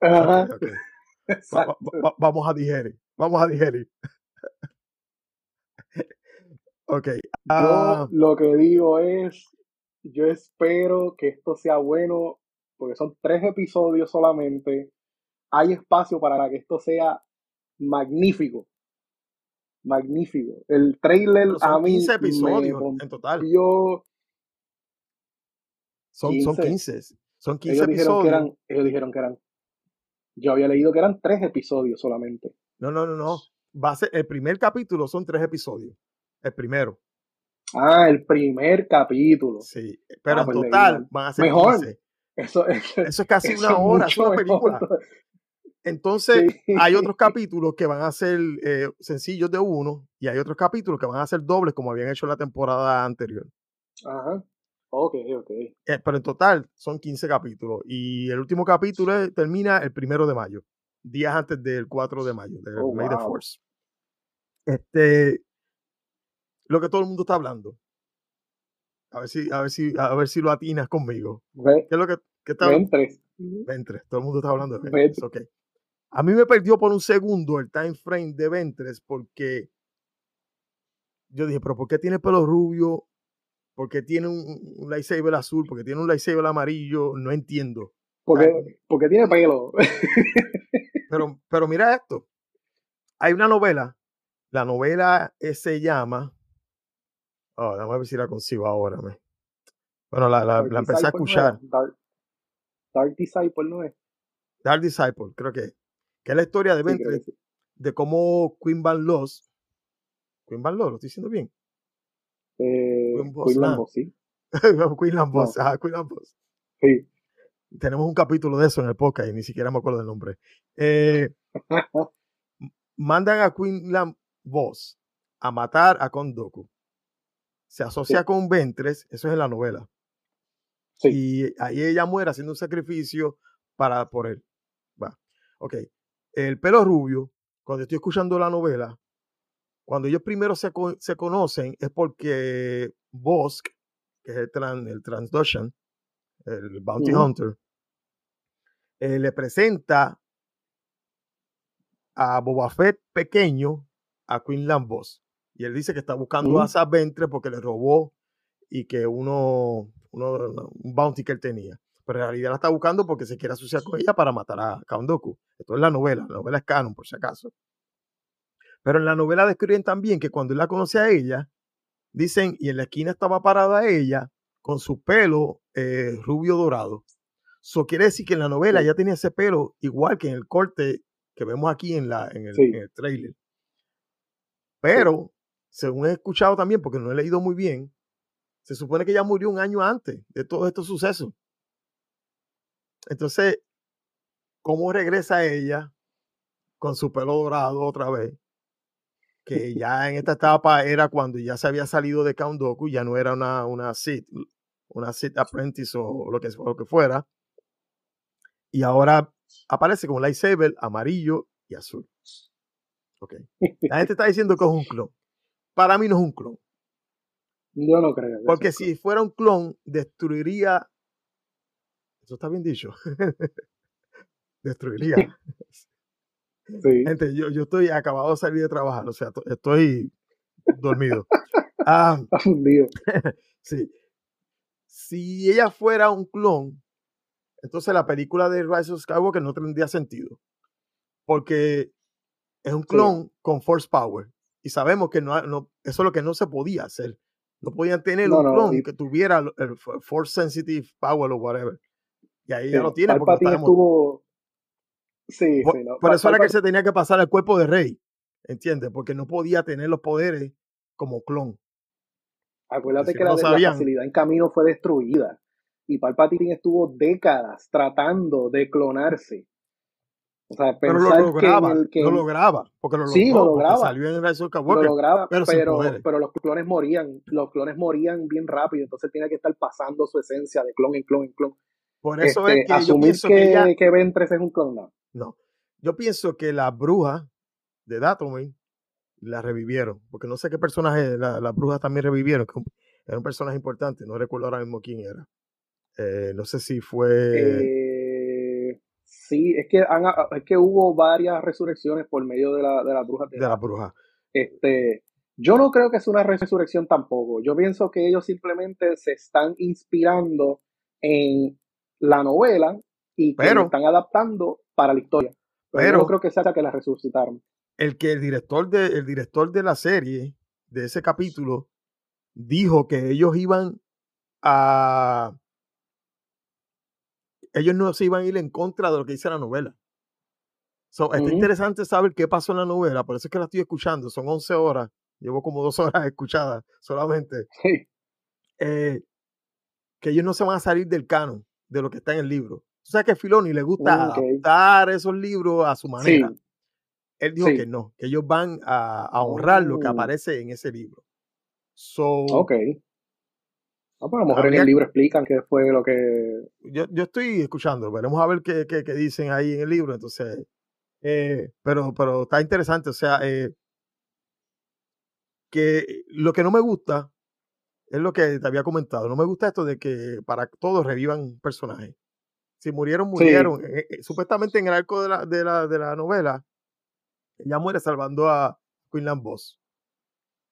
Ajá. Ok, ok. Va- Exacto. va- va- vamos a digerir. Vamos a digerir. ok. ah, Yo lo que digo es, yo espero que esto sea bueno, porque son tres episodios solamente. Hay espacio para que esto sea magnífico. Magnífico. El trailer son a mí 15 me episodios en total. Son, son 15. 15. Son 15 Ellos dijeron que episodios. eran, ellos dijeron que eran. Yo había leído que eran tres episodios solamente. No, no, no, no. Va a ser, el primer capítulo son tres episodios. El primero. Ah, el primer capítulo. Sí. Pero Ah, en pues total van a ser Mejor. 15. Eso, eso, Eso es casi eso una hora. Es una película. mejor. Entonces, Sí. hay otros capítulos que van a ser eh, sencillos de uno y hay otros capítulos que van a ser dobles como habían hecho la temporada anterior. Ajá. Ok, ok. Eh, pero en total son 15 capítulos y el último capítulo es- termina el primero de mayo, días antes del 4 de mayo, de Oh, May the. Force. Este, lo que todo el mundo está hablando. A ver si, a ver si, a ver si lo atinas conmigo. Ve, ¿Qué es lo que, qué está Ventres. Ventres, todo el mundo está hablando de Ventres. Ventres, ok. A mí me perdió por un segundo el time frame de Ventres porque yo dije, pero ¿por qué tiene pelo rubio? ¿Por qué tiene un, un lightsaber azul? ¿Por qué tiene un lightsaber amarillo? No entiendo. Porque, porque tiene pelo. Pero, pero mira esto. Hay una novela. La novela eh, se llama. Oh, déjame ver si la consigo ahora. me. Bueno, la, la- la empecé a no escuchar. es. Dark, Dark Disciple no es. Dark Disciple, creo que. Que es la historia de Sí, sí. de cómo Queen Van Loss. Queen Van Loss, lo estoy diciendo bien. Eh, Queen Queen. Lambo, sí. Queen Lambos, ajá, Queen Lambos. Sí. Tenemos un capítulo de eso en el podcast y ni siquiera me acuerdo del nombre. Eh, mandan a Queen Lambos a matar a Kondoku. Se asocia Sí. con Ventres, eso es en la novela. Sí. Y ahí ella muere haciendo un sacrificio para por él. Va. Ok. El pelo rubio, cuando estoy escuchando la novela, cuando ellos primero se, se conocen es porque Bosk, que es el, tran, el Transdushan, el Bounty. Hunter, eh, le presenta a Boba Fett pequeño a Queen Lambos. Y él dice que está buscando a Ventre porque le robó y que uno, uno, un bounty que él tenía. Pero en realidad la está buscando porque se quiere asociar con ella para matar a Count Dooku. Esto es la novela, la novela es canon, por si acaso. Pero en la novela describen también que cuando él la conoce a ella, dicen, y en la esquina estaba parada ella con su pelo eh, rubio dorado. Eso quiere decir que en la novela ya tenía ese pelo igual que en el corte que vemos aquí en, la, en, el, Sí. en el trailer. Pero, según he escuchado también, porque no he leído muy bien, se supone que ella murió un año antes de todos estos sucesos. Entonces, ¿cómo regresa ella con su pelo dorado otra vez? Que ya en esta etapa era cuando ya se había salido de Count Dooku, ya no era una, una Sith, una Sith Apprentice o lo que, o lo que fuera. Y ahora aparece con un lightsaber amarillo y azul. Ok. La gente está diciendo que es un clon. Para mí no es un clon. Yo no creo. que Porque si fuera un clon, destruiría. Eso está bien dicho. destruiría. Sí. Gente, yo, yo estoy acabado de salir de trabajar, o sea, to- estoy dormido. Ah, sí. Si ella fuera un clon, entonces la película de Rise of Skywalker no tendría sentido. Porque es un clon con Force Power. Y sabemos que no, no- eso es lo que no se podía hacer. No podían tener No, un clon que tuviera el, el Force Sensitive Power o whatever. Y ahí ya lo tiene. porque lo Palpatine está demo- estuvo. Sí, por, sí, no. por eso era que se tenía que pasar al cuerpo de rey. ¿Entiendes? Porque no podía tener los poderes como clon. Acuérdate si que la, la facilidad en camino fue destruida. Y Palpatine estuvo décadas tratando de clonarse. O sea, Pero lo que lograba. el- que Lo lograba. Porque lo Sí, logró, lo lograba. salió en Rise of lo lograba, pero los clones morían. Los clones morían bien rápido. Entonces tiene que estar pasando su esencia de clon en clon en clon. Por eso Este, es que yo asumir pienso que, que ella... que es un clon, no. No. Yo pienso que las brujas de Datomir la revivieron. Porque no sé qué personaje la- las brujas también revivieron. que Era un personaje importante. No recuerdo ahora mismo quién era. Eh, no sé si fue... Eh, sí, es que, han- es que hubo varias resurrecciones por medio de, la, de las brujas de las brujas. Este, yo no creo que es una resurrección tampoco. Yo pienso que ellos simplemente se están inspirando en la novela y que Pero- lo están adaptando para la historia. Pero, yo no creo que sea que la resucitaron. el que el director de el director de la serie de ese capítulo dijo que ellos iban a ellos no se iban a ir en contra de lo que dice la novela. So, está interesante saber qué pasó en la novela, por eso es que la estoy escuchando, son 11 horas, llevo como dos horas escuchadas solamente, Sí, eh, que ellos no se van a salir del canon de lo que está en el libro. Tú sabes que a Filoni le gusta Mm, ok. adaptar esos libros a su sí, manera. Él dijo Sí. que no, que ellos van a, a honrar lo que Oh. aparece en ese libro. So, ok. Ah, pues a lo mejor en Habría- el libro explican qué fue lo que... yo, yo estoy escuchando, veremos a ver qué, qué- qué dicen ahí en el libro. Entonces, eh, pero, pero está interesante. O sea, eh, que lo que no me gusta es lo que te había comentado. No me gusta esto de que para todos revivan personajes. Si murieron, murieron. Eh, eh, supuestamente en el arco de la, de la, de la novela, ella muere salvando a Queenland Boss.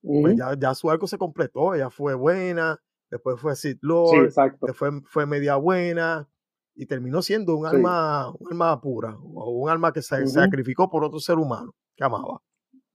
Pues ya, ya su arco se completó, ella fue buena, después fue Sí, Lord, exacto. después fue media buena y terminó siendo un Sí. alma, un alma pura, o un alma que se Ujú. sacrificó por otro ser humano que amaba.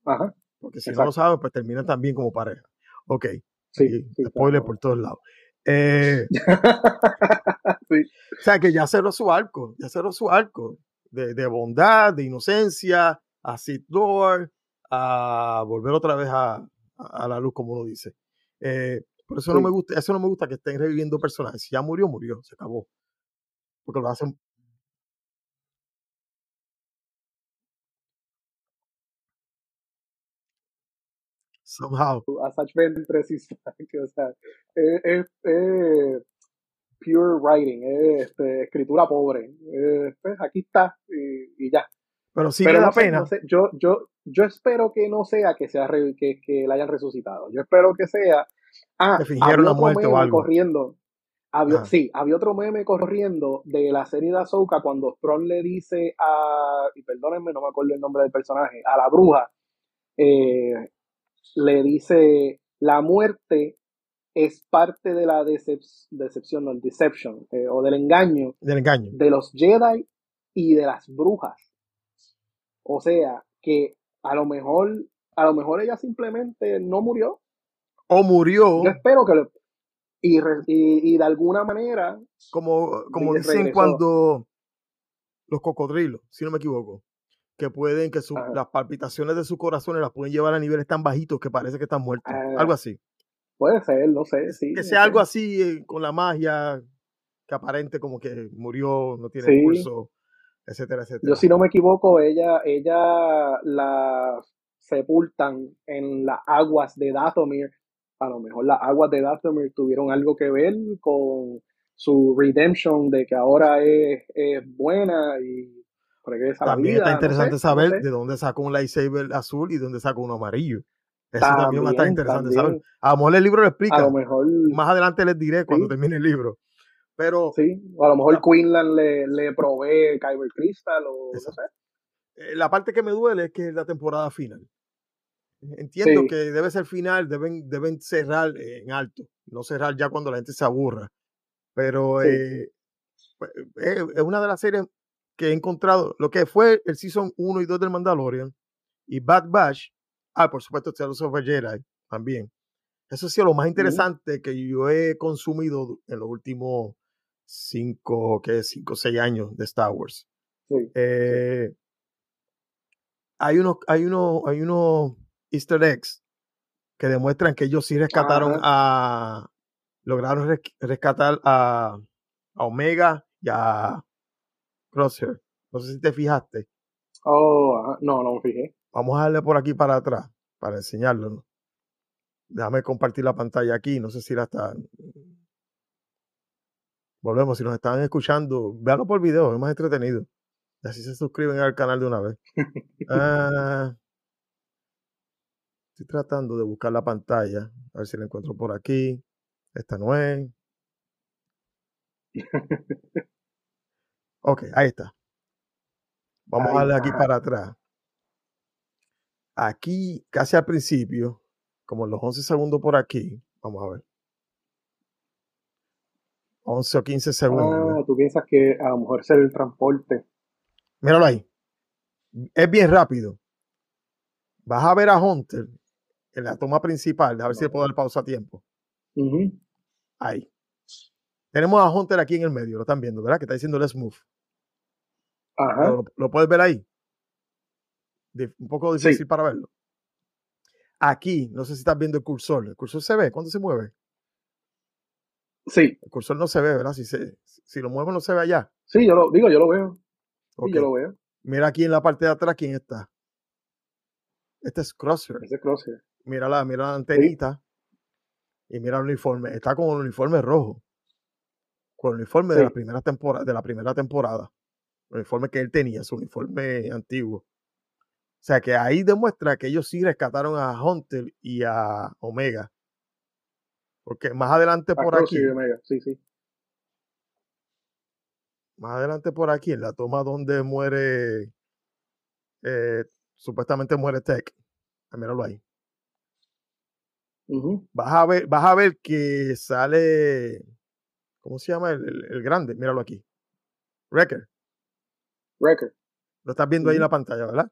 Ajá. Porque si no lo Exacto. saben, pues terminan también como pareja. Ok, Sí, y sí, spoiler por todos lados. Eh, Sí. o sea que ya cerró su arco, ya cerró su arco de, de bondad, de inocencia, a Sith Lord, a volver otra vez a, a la luz, como uno dice. Eh, por eso no me gusta, eso no me gusta que estén reviviendo personajes. Si ya murió, murió, se acabó. Porque lo hacen. Somehow. a Sach, o sea, es, es- es pure writing, es este, escritura pobre. Pues aquí está y, y ya. Pero sí Pero me da no sé, pena. no sé, yo, yo, yo espero que no sea que sea que, que la hayan resucitado. Yo espero que sea. Ah, había la otro muerte o meme algo. corriendo. Había, sí, había otro meme corriendo de la serie de Ahsoka cuando Tron le dice a, y perdónenme, no me acuerdo el nombre del personaje, a la bruja, eh, le dice, la muerte es parte de la decep- decepción, no, el deception, eh, o del engaño Del engaño. de los Jedi y de las brujas. O sea, que a lo mejor, a lo mejor ella simplemente no murió. O murió, Yo espero que lo, y, re- y, y de alguna manera, como, como dicen regresó. cuando los cocodrilos, si no me equivoco, que pueden, que su- las palpitaciones de sus corazones las pueden llevar a niveles tan bajitos que parece que están muertos. Ah, algo así. puede ser, no sé, sí. que sea algo así eh, con la magia, que aparente como que murió, no tiene Sí. pulso, etcétera, etcétera. Yo si no me equivoco, ella, ella la sepultan en las aguas de Dathomir a lo mejor las aguas de Dathomir tuvieron algo que ver con su redemption de que ahora es, es buena y regresa a la También vida. está no interesante sé, saber no sé. de dónde sacó un lightsaber azul y de dónde sacó uno amarillo. Eso también, va a estar También, interesante también. saber. A lo mejor el libro lo explica. A lo mejor, Más adelante les diré cuando Sí. termine el libro. Pero sí, o a lo mejor Quinlan le, le provee Kyber Crystal o no sé. eh, la parte que me duele es que es la temporada final. Entiendo Sí. que debe ser final, deben, deben cerrar en alto, no cerrar ya cuando la gente se aburra. Pero Sí. eh, eh, es una de las series que he encontrado, lo que fue el Season 1 y 2 del Mandalorian y Bad Batch, ah, por supuesto, Tales of Jedi también. Eso ha sido lo más interesante que yo he consumido en los últimos 5, ¿qué? 5 o 6 años de Star Wars. Eh, hay unos, hay unos, hay unos Easter eggs que demuestran que ellos sí rescataron a, lograron res- rescatar a, a Omega y a Crosshair. No sé si te fijaste. Oh, no, no me fijé. Vamos a darle por aquí para atrás para enseñarlo. ¿no? Déjame compartir la pantalla aquí. No sé si la están. Volvemos. Si nos están escuchando, véanlo por video, es más entretenido. Y así se suscriben al canal de una vez. Ah, estoy tratando de buscar la pantalla. A ver si la encuentro por aquí. Esta no es. Ok, ahí está. Vamos Ahí a darle aquí para atrás. Aquí, casi al principio, como en los 11 segundos por aquí, vamos a ver. 11 o 15 segundos. Ah, tú piensas que a lo mejor es el transporte. Míralo ahí. Es bien rápido. Vas a ver a Hunter en la toma principal. A ver si le puedo dar pausa a tiempo. Ahí. Tenemos a Hunter aquí en el medio. Lo están viendo, ¿verdad? Que está diciendo let's move. Ajá. ¿Lo, lo puedes ver ahí? Un poco Sí. difícil para verlo. Aquí, no sé si estás viendo el cursor. ¿El cursor se ve? ¿Cuándo se mueve? Sí, El cursor no se ve, ¿verdad? Si, se, si lo muevo no se ve allá. sí, yo lo digo, yo lo veo. Sí, Ok. yo lo veo. Mira aquí en la parte de atrás quién está. Este es Crosshair. Ese crosshair. Mira la, mira la antenita. Y mira el uniforme. Está con el uniforme rojo. Con el uniforme de la primera temporada, de la primera temporada. El uniforme que él tenía, su uniforme antiguo. O sea que ahí demuestra que ellos sí rescataron a Hunter y a Omega. Porque más adelante por aquí, sí, sí. más adelante por aquí, en la toma donde muere, eh, supuestamente muere Tech. Míralo ahí. Vas a ver, vas a ver que sale, ¿cómo se llama? El, el- el grande, míralo aquí. Wrecker. Wrecker. Lo estás viendo ahí en la pantalla, ¿verdad?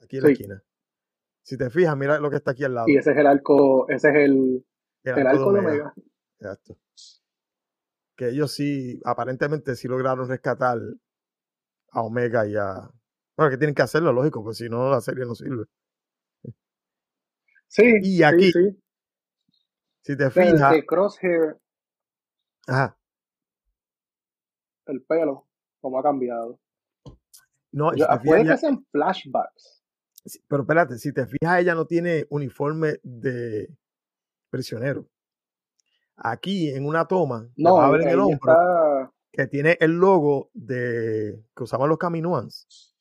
Aquí en la esquina. Si te fijas, mira lo que está aquí al lado. Y ese es el arco, ese es el, el el arco arco de Omega. Exacto. Que ellos sí, aparentemente sí lograron rescatar a Omega y a... Bueno, que tienen que hacerlo, lógico, porque si no la serie no sirve. Sí, Y sí, aquí, sí. Si te fijas... el Crosshair, Ajá. el pelo, como ha cambiado. No, Yo- si fijas, puede que sean flashbacks. Sí, Pero espérate, si te fijas, ella no tiene uniforme de prisionero. Aquí en una toma, No, vas a ver en el hombro está. que tiene el logo de que usaban los Caminoans,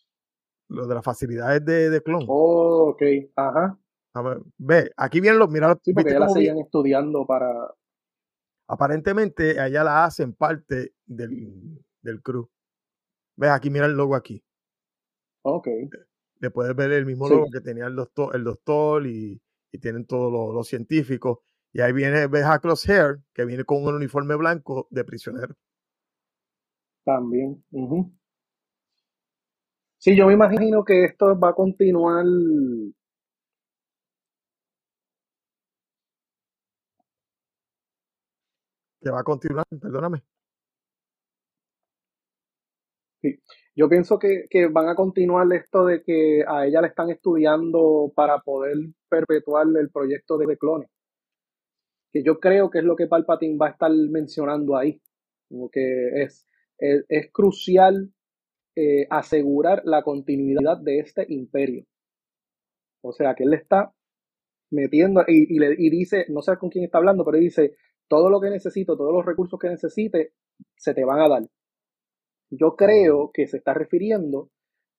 lo de las facilidades de, de clon. Oh, ok, ajá. A ver, ve, aquí vienen los, mira, Sí, porque ¿viste ya la seguían estudiando para. aparentemente a ella la hacen parte del, del crew. Ves, aquí mira el logo aquí. Ok. Le puedes ver el mismo Sí. logo que tenía el doctor, el doctor y, y tienen todos los, los científicos. Y ahí viene, ves a Crosshair, que viene con un uniforme blanco de prisionero. También. Sí, yo me imagino que esto va a continuar. Que va a continuar, perdóname. Yo pienso que, que van a continuar esto de que a ella le están estudiando para poder perpetuar el proyecto de clones. Que yo creo que es lo que Palpatine va a estar mencionando ahí. Como que es, es, es crucial eh, asegurar la continuidad de este imperio. O sea que él está metiendo, y, y, le, y dice, no sé con quién está hablando, pero dice, todo lo que necesito, todos los recursos que necesite, se te van a dar. Yo creo que se está refiriendo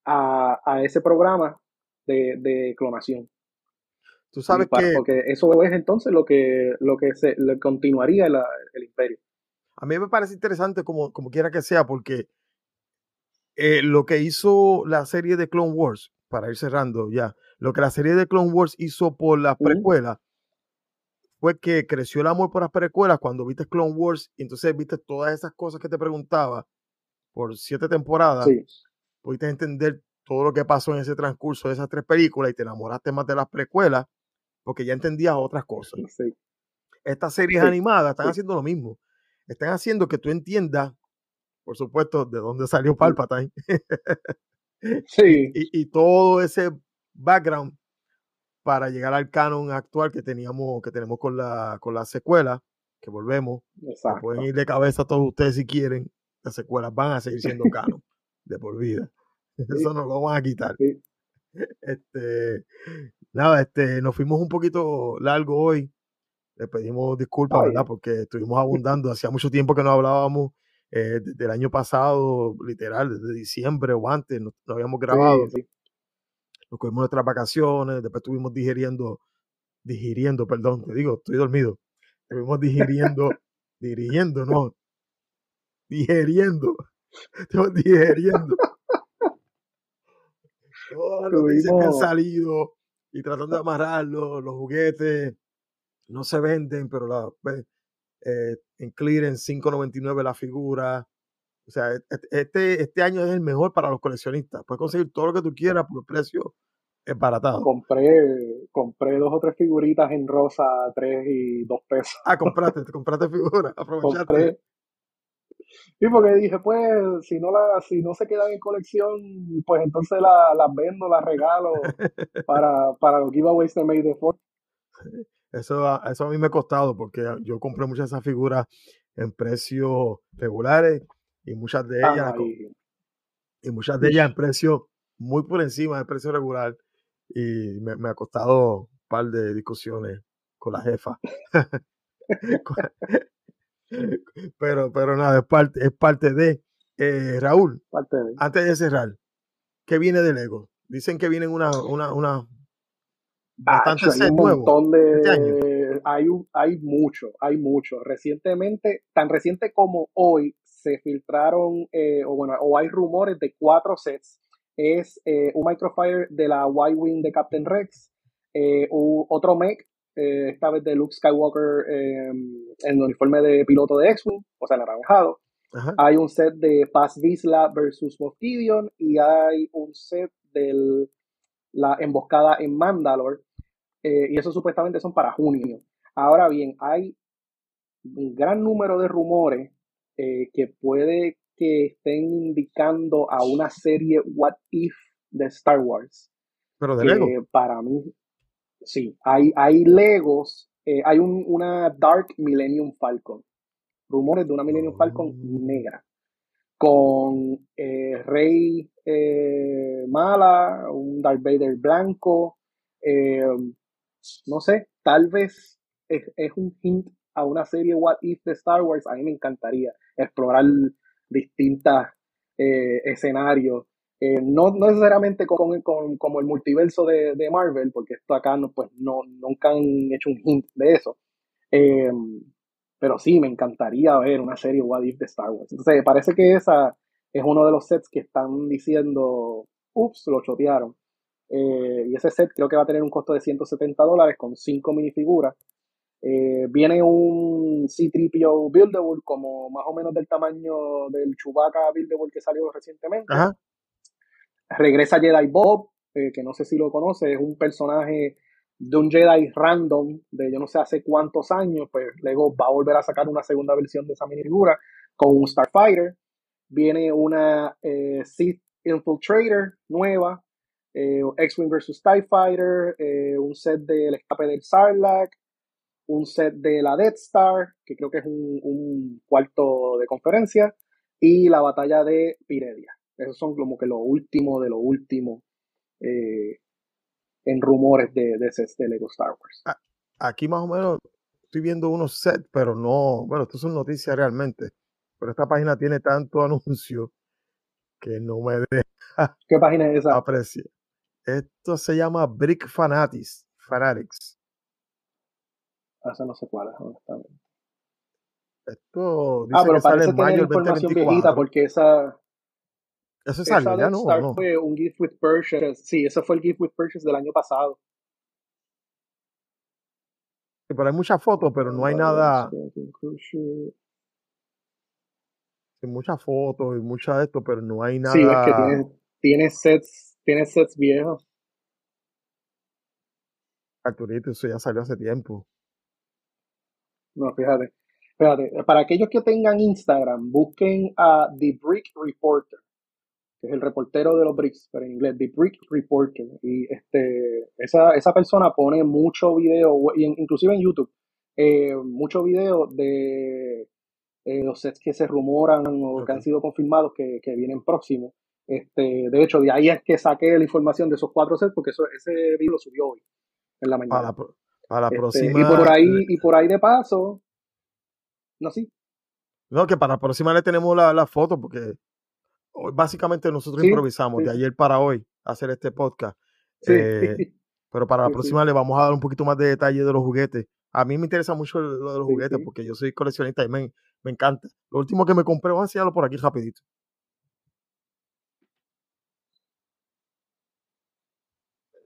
a, a ese programa de, de clonación. Tú sabes para- que Porque eso es entonces lo que, lo que se continuaría el, el imperio. a mí me parece interesante como, como quiera que sea, porque eh, lo que hizo la serie de Clone Wars, para ir cerrando ya, lo que la serie de Clone Wars hizo por las precuelas fue que creció el amor por las precuelas cuando viste Clone Wars y entonces viste todas esas cosas que te preguntaba por siete temporadas, Sí, pudiste entender todo lo que pasó en ese transcurso de esas tres películas y te enamoraste más de las precuelas porque ya entendías otras cosas. sí, Estas series Sí, animadas están haciendo lo mismo. Están haciendo que tú entiendas, por supuesto, de dónde salió Palpatine. Sí, y, y todo ese background para llegar al canon actual que teníamos, que tenemos con la, con la secuela, que volvemos. exacto. pueden ir de cabeza todos ustedes si quieren. Las secuelas van a seguir siendo canon de por vida. Eso no lo van a quitar. Sí. Este, nada, este, nos fuimos un poquito largo hoy. Le pedimos disculpas, ¿verdad? Porque estuvimos abundando. Hacía mucho tiempo que no hablábamos. eh, desde el año pasado, literal, desde diciembre o antes, no, no habíamos grabado. Sí. Nos cogimos nuestras vacaciones. Después estuvimos digiriendo, digiriendo, perdón, te digo, estoy dormido. Estuvimos digiriendo, digiriendo, no, digeriendo. Estuvimos digeriendo. Todas las noticias que han salido y tratando de amarrarlo, los juguetes no se venden, pero la, ve, eh, en clearance 5.99 la figura. O sea, et- et- este, este año es el mejor para los coleccionistas. Puedes conseguir todo lo que tú quieras por precio embaratado. Compré, compré dos o tres figuritas en rosa, tres y dos pesos. Ah, compraste, te compraste figura, aprovechaste. Compré. Sí, porque dije, pues, si no la, si no se quedan en colección, pues entonces la- las vendo, las regalo para, para los giveaways de May the 4th. Eso, eso a mí me ha costado porque yo compré muchas de esas figuras en precios regulares y muchas de ellas, y- y muchas de ellas en precio muy por encima del precio regular y me, me ha costado un par de discusiones con la jefa. pero, pero nada, es parte, es parte de eh, Raúl. parte de- Antes de cerrar, ¿qué viene de Lego? Dicen que vienen una, una, una bastante Acho, hay un nuevo montón este hay un- hay mucho hay mucho recientemente tan reciente como hoy se filtraron eh, o bueno o hay rumores de cuatro sets es eh, un microfire de la Y-wing de Captain Rex eh, u- otro mech esta vez de Luke Skywalker eh, en el uniforme de piloto de X-wing o sea naranjado Ajá. hay un set de Paz Vizsla versus Moff Gideon y hay un set de la emboscada en Mandalore y eso supuestamente son para junio. Ahora bien, hay un gran número de rumores eh, que puede que estén indicando a una serie What If de Star Wars. Pero de Lego. para mí, sí, hay, hay Legos, eh, hay un- una Dark Millennium Falcon, rumores de una Millennium Falcon Mm. negra, con eh, Rey eh, mala, un Darth Vader blanco, no sé, tal vez es, es un hint a una serie What If de Star Wars, a mí me encantaría explorar distintas eh, escenarios. Eh, no, no necesariamente con, con- como el multiverso de, de Marvel, porque esto acá no, pues no, nunca han hecho un hint de eso. Eh, pero sí, me encantaría ver una serie What If de Star Wars. Entonces, parece que esa es uno de los sets que están diciendo, ups, lo chotearon. Eh, y ese set creo que va a tener un costo de 170 dólares con 5 minifiguras. Eh, viene un C-3PO Buildable como más o menos del tamaño del Chewbacca Buildable que salió recientemente. Ajá. Regresa Jedi Bob, eh, que no sé si lo conoce, es un personaje de un Jedi random de yo no sé hace cuántos años, pues luego va a volver a sacar una segunda versión de esa minifigura con un Starfighter. Viene una eh, Sith Infiltrator nueva, eh, X-Wing vs. TIE Fighter, un set del escape del Sarlacc, un set de la Death Star, que creo que es un, un cuarto de conferencia, y la batalla de Piredia. Esos son como que lo último de lo último eh, en rumores de, de sets de Lego Star Wars. Aquí más o menos estoy viendo unos sets, pero no, bueno, esto son noticias realmente. Pero esta página tiene tanto anuncio que no me deja ¿Qué página es esa? apreciar. Esto se llama Brick Fanatics. Fanatics. Esa no sé cuál es, honestamente. Esto dice Ah, pero que sale parece en tener mayo información 2024. viejita porque esa, Eso esa sale ya, ¿no? ¿O Star no? fue un gift with purchase. Sí, ese fue el gift with purchase del año pasado. Sí, Pero hay muchas fotos, pero no hay nada, hay muchas fotos y muchas de esto, pero no hay nada. Sí, es que tiene, tiene sets, tiene sets viejos. Arturito, eso ya salió hace tiempo. No, fíjate. Fíjate, para aquellos que tengan Instagram, busquen a The Brick Reporter, que es el reportero de los bricks, pero en inglés, The Brick Reporter. Y este, esa, esa persona pone mucho video, y en- inclusive en YouTube, eh, mucho video de eh, los sets que se rumoran o que han sido confirmados que, que vienen próximos. Este, de hecho, de ahí es que saqué la información de esos cuatro sets, porque eso, ese video lo subió hoy, en la mañana. Para la Este, próxima. y por ahí, y por ahí de paso, no, sí, No, que para la próxima le tenemos la, la foto, porque hoy básicamente nosotros Sí, improvisamos sí. de ayer para hoy hacer este podcast. sí. Eh, pero para la próxima le vamos a dar un poquito más de detalle de los juguetes. A mí me interesa mucho lo de los juguetes porque yo soy coleccionista y me, me encanta. Lo último que me compré, voy a enseñarlo por aquí rapidito.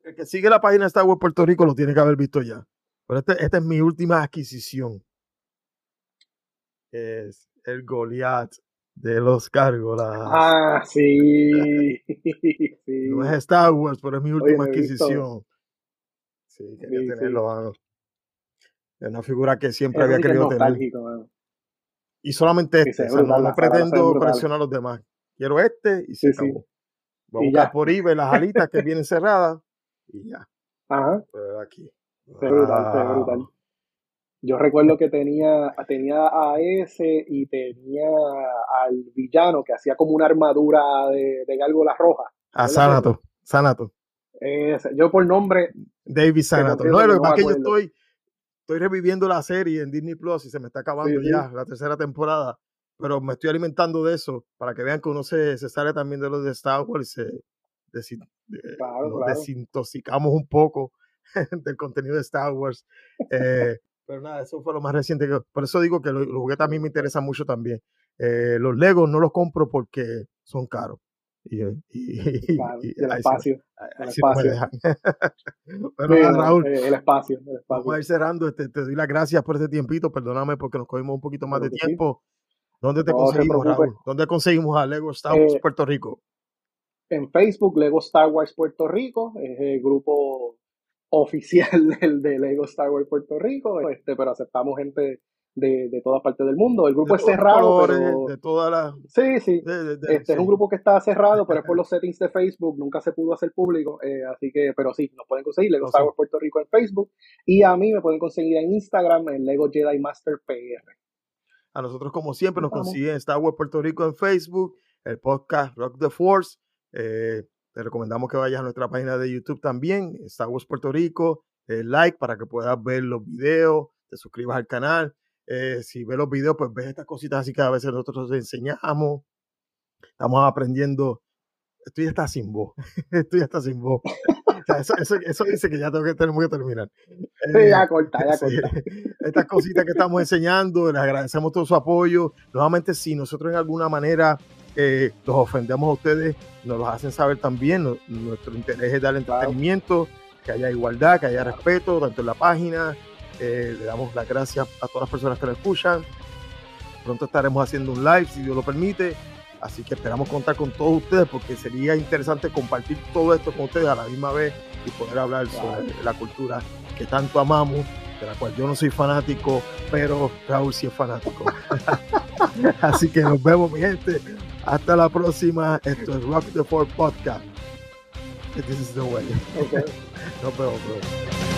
El que sigue la página de Star Wars Puerto Rico lo tiene que haber visto ya. Pero este- esta es mi última adquisición. Es el Goliath de los Gárgolas. Ah, sí. sí. No es Star Wars, pero es mi última visto. adquisición. Sí, quería Sí, sí. tenerlo, mano. Es una figura que siempre había sí que querido tener. mano. Y solamente Sí, este. o sea, no, brutal, pretendo brutal. coleccionar los demás. Quiero este y se Sí, sí. acabó. Voy a buscar ya. por eBay las alitas que vienen cerradas y ya. Ajá, Pero aquí. Ve brutal, ve Wow. brutal. Yo recuerdo que tenía, tenía a ese y tenía al villano que hacía como una armadura de, de gárgolas rojas. A ¿No lo Sanato. Sanato. Yo por nombre, David Sanato. No, lo que pasa es que yo estoy, estoy reviviendo la serie en Disney Plus y se me está acabando Sí, sí. ya la tercera temporada. Pero me estoy alimentando de eso para que vean que uno se, se sale también de los de Star Wars y se desin- de- Claro, nos claro. desintoxicamos un poco del contenido de Star Wars. Eh, pero nada, eso fue lo más reciente. Que, por eso digo que lo- los juguetes a mí me interesan mucho también. Eh, los Legos no los compro porque son caros. Y, claro, sí- espacio. el no espacio. Sí, no, Raúl, el espacio, el espacio. Vamos a ir cerrando. Este, te doy las gracias por este tiempito. Perdóname porque nos cogimos un poquito más de tiempo. ¿Dónde te No conseguimos. Raúl? ¿Dónde conseguimos a Lego Star Wars Eh, Puerto Rico? en Facebook, Lego Star Wars Puerto Rico, es el grupo oficial del de Lego Star Wars Puerto Rico, este, pero aceptamos gente de, de todas partes del mundo. El grupo De es cerrado, colores, pero de todas las. sí, sí. de- de- de- Este es un grupo que está cerrado, pero es por los settings de Facebook, nunca se pudo hacer público, eh, así que, pero sí, nos pueden conseguir Lego No, Star sí. Wars Puerto Rico en Facebook y a mí me pueden conseguir en Instagram en Lego Jedi Master PR. A nosotros, como siempre, nos Vamos. consiguen Star Wars Puerto Rico en Facebook, el podcast Rock the Force. Eh, te recomendamos que vayas a nuestra página de YouTube también, Star Wars Puerto Rico. eh, like para que puedas ver los videos, te suscribas al canal. Eh, si ves los videos, pues ves estas cositas así que a veces nosotros enseñamos. Estamos aprendiendo. Esto ya está sin voz. Esto ya está sin voz. Eso, eso- eso dice que ya tengo que, tenemos que terminar. Sí, Eh, ya corta, ya corta. Estas cositas que estamos enseñando, les agradecemos todo su apoyo. Nuevamente, si nosotros en alguna manera eh, los ofendemos a ustedes, nos los hacen saber también. No- nuestro interés es dar entretenimiento, que haya igualdad, que haya respeto, tanto en la página. Eh, le damos las gracias a todas las personas que nos escuchan. Pronto estaremos haciendo un live, si Dios lo permite. Así que esperamos contar con todos ustedes porque sería interesante compartir todo esto con ustedes a la misma vez y poder hablar sobre la cultura que tanto amamos, de la cual yo no soy fanático, pero Raúl sí es fanático. Así que nos vemos, mi gente. Hasta la próxima. Esto es Rock the Four Podcast. This is the way. Ok. Nos vemos, bro.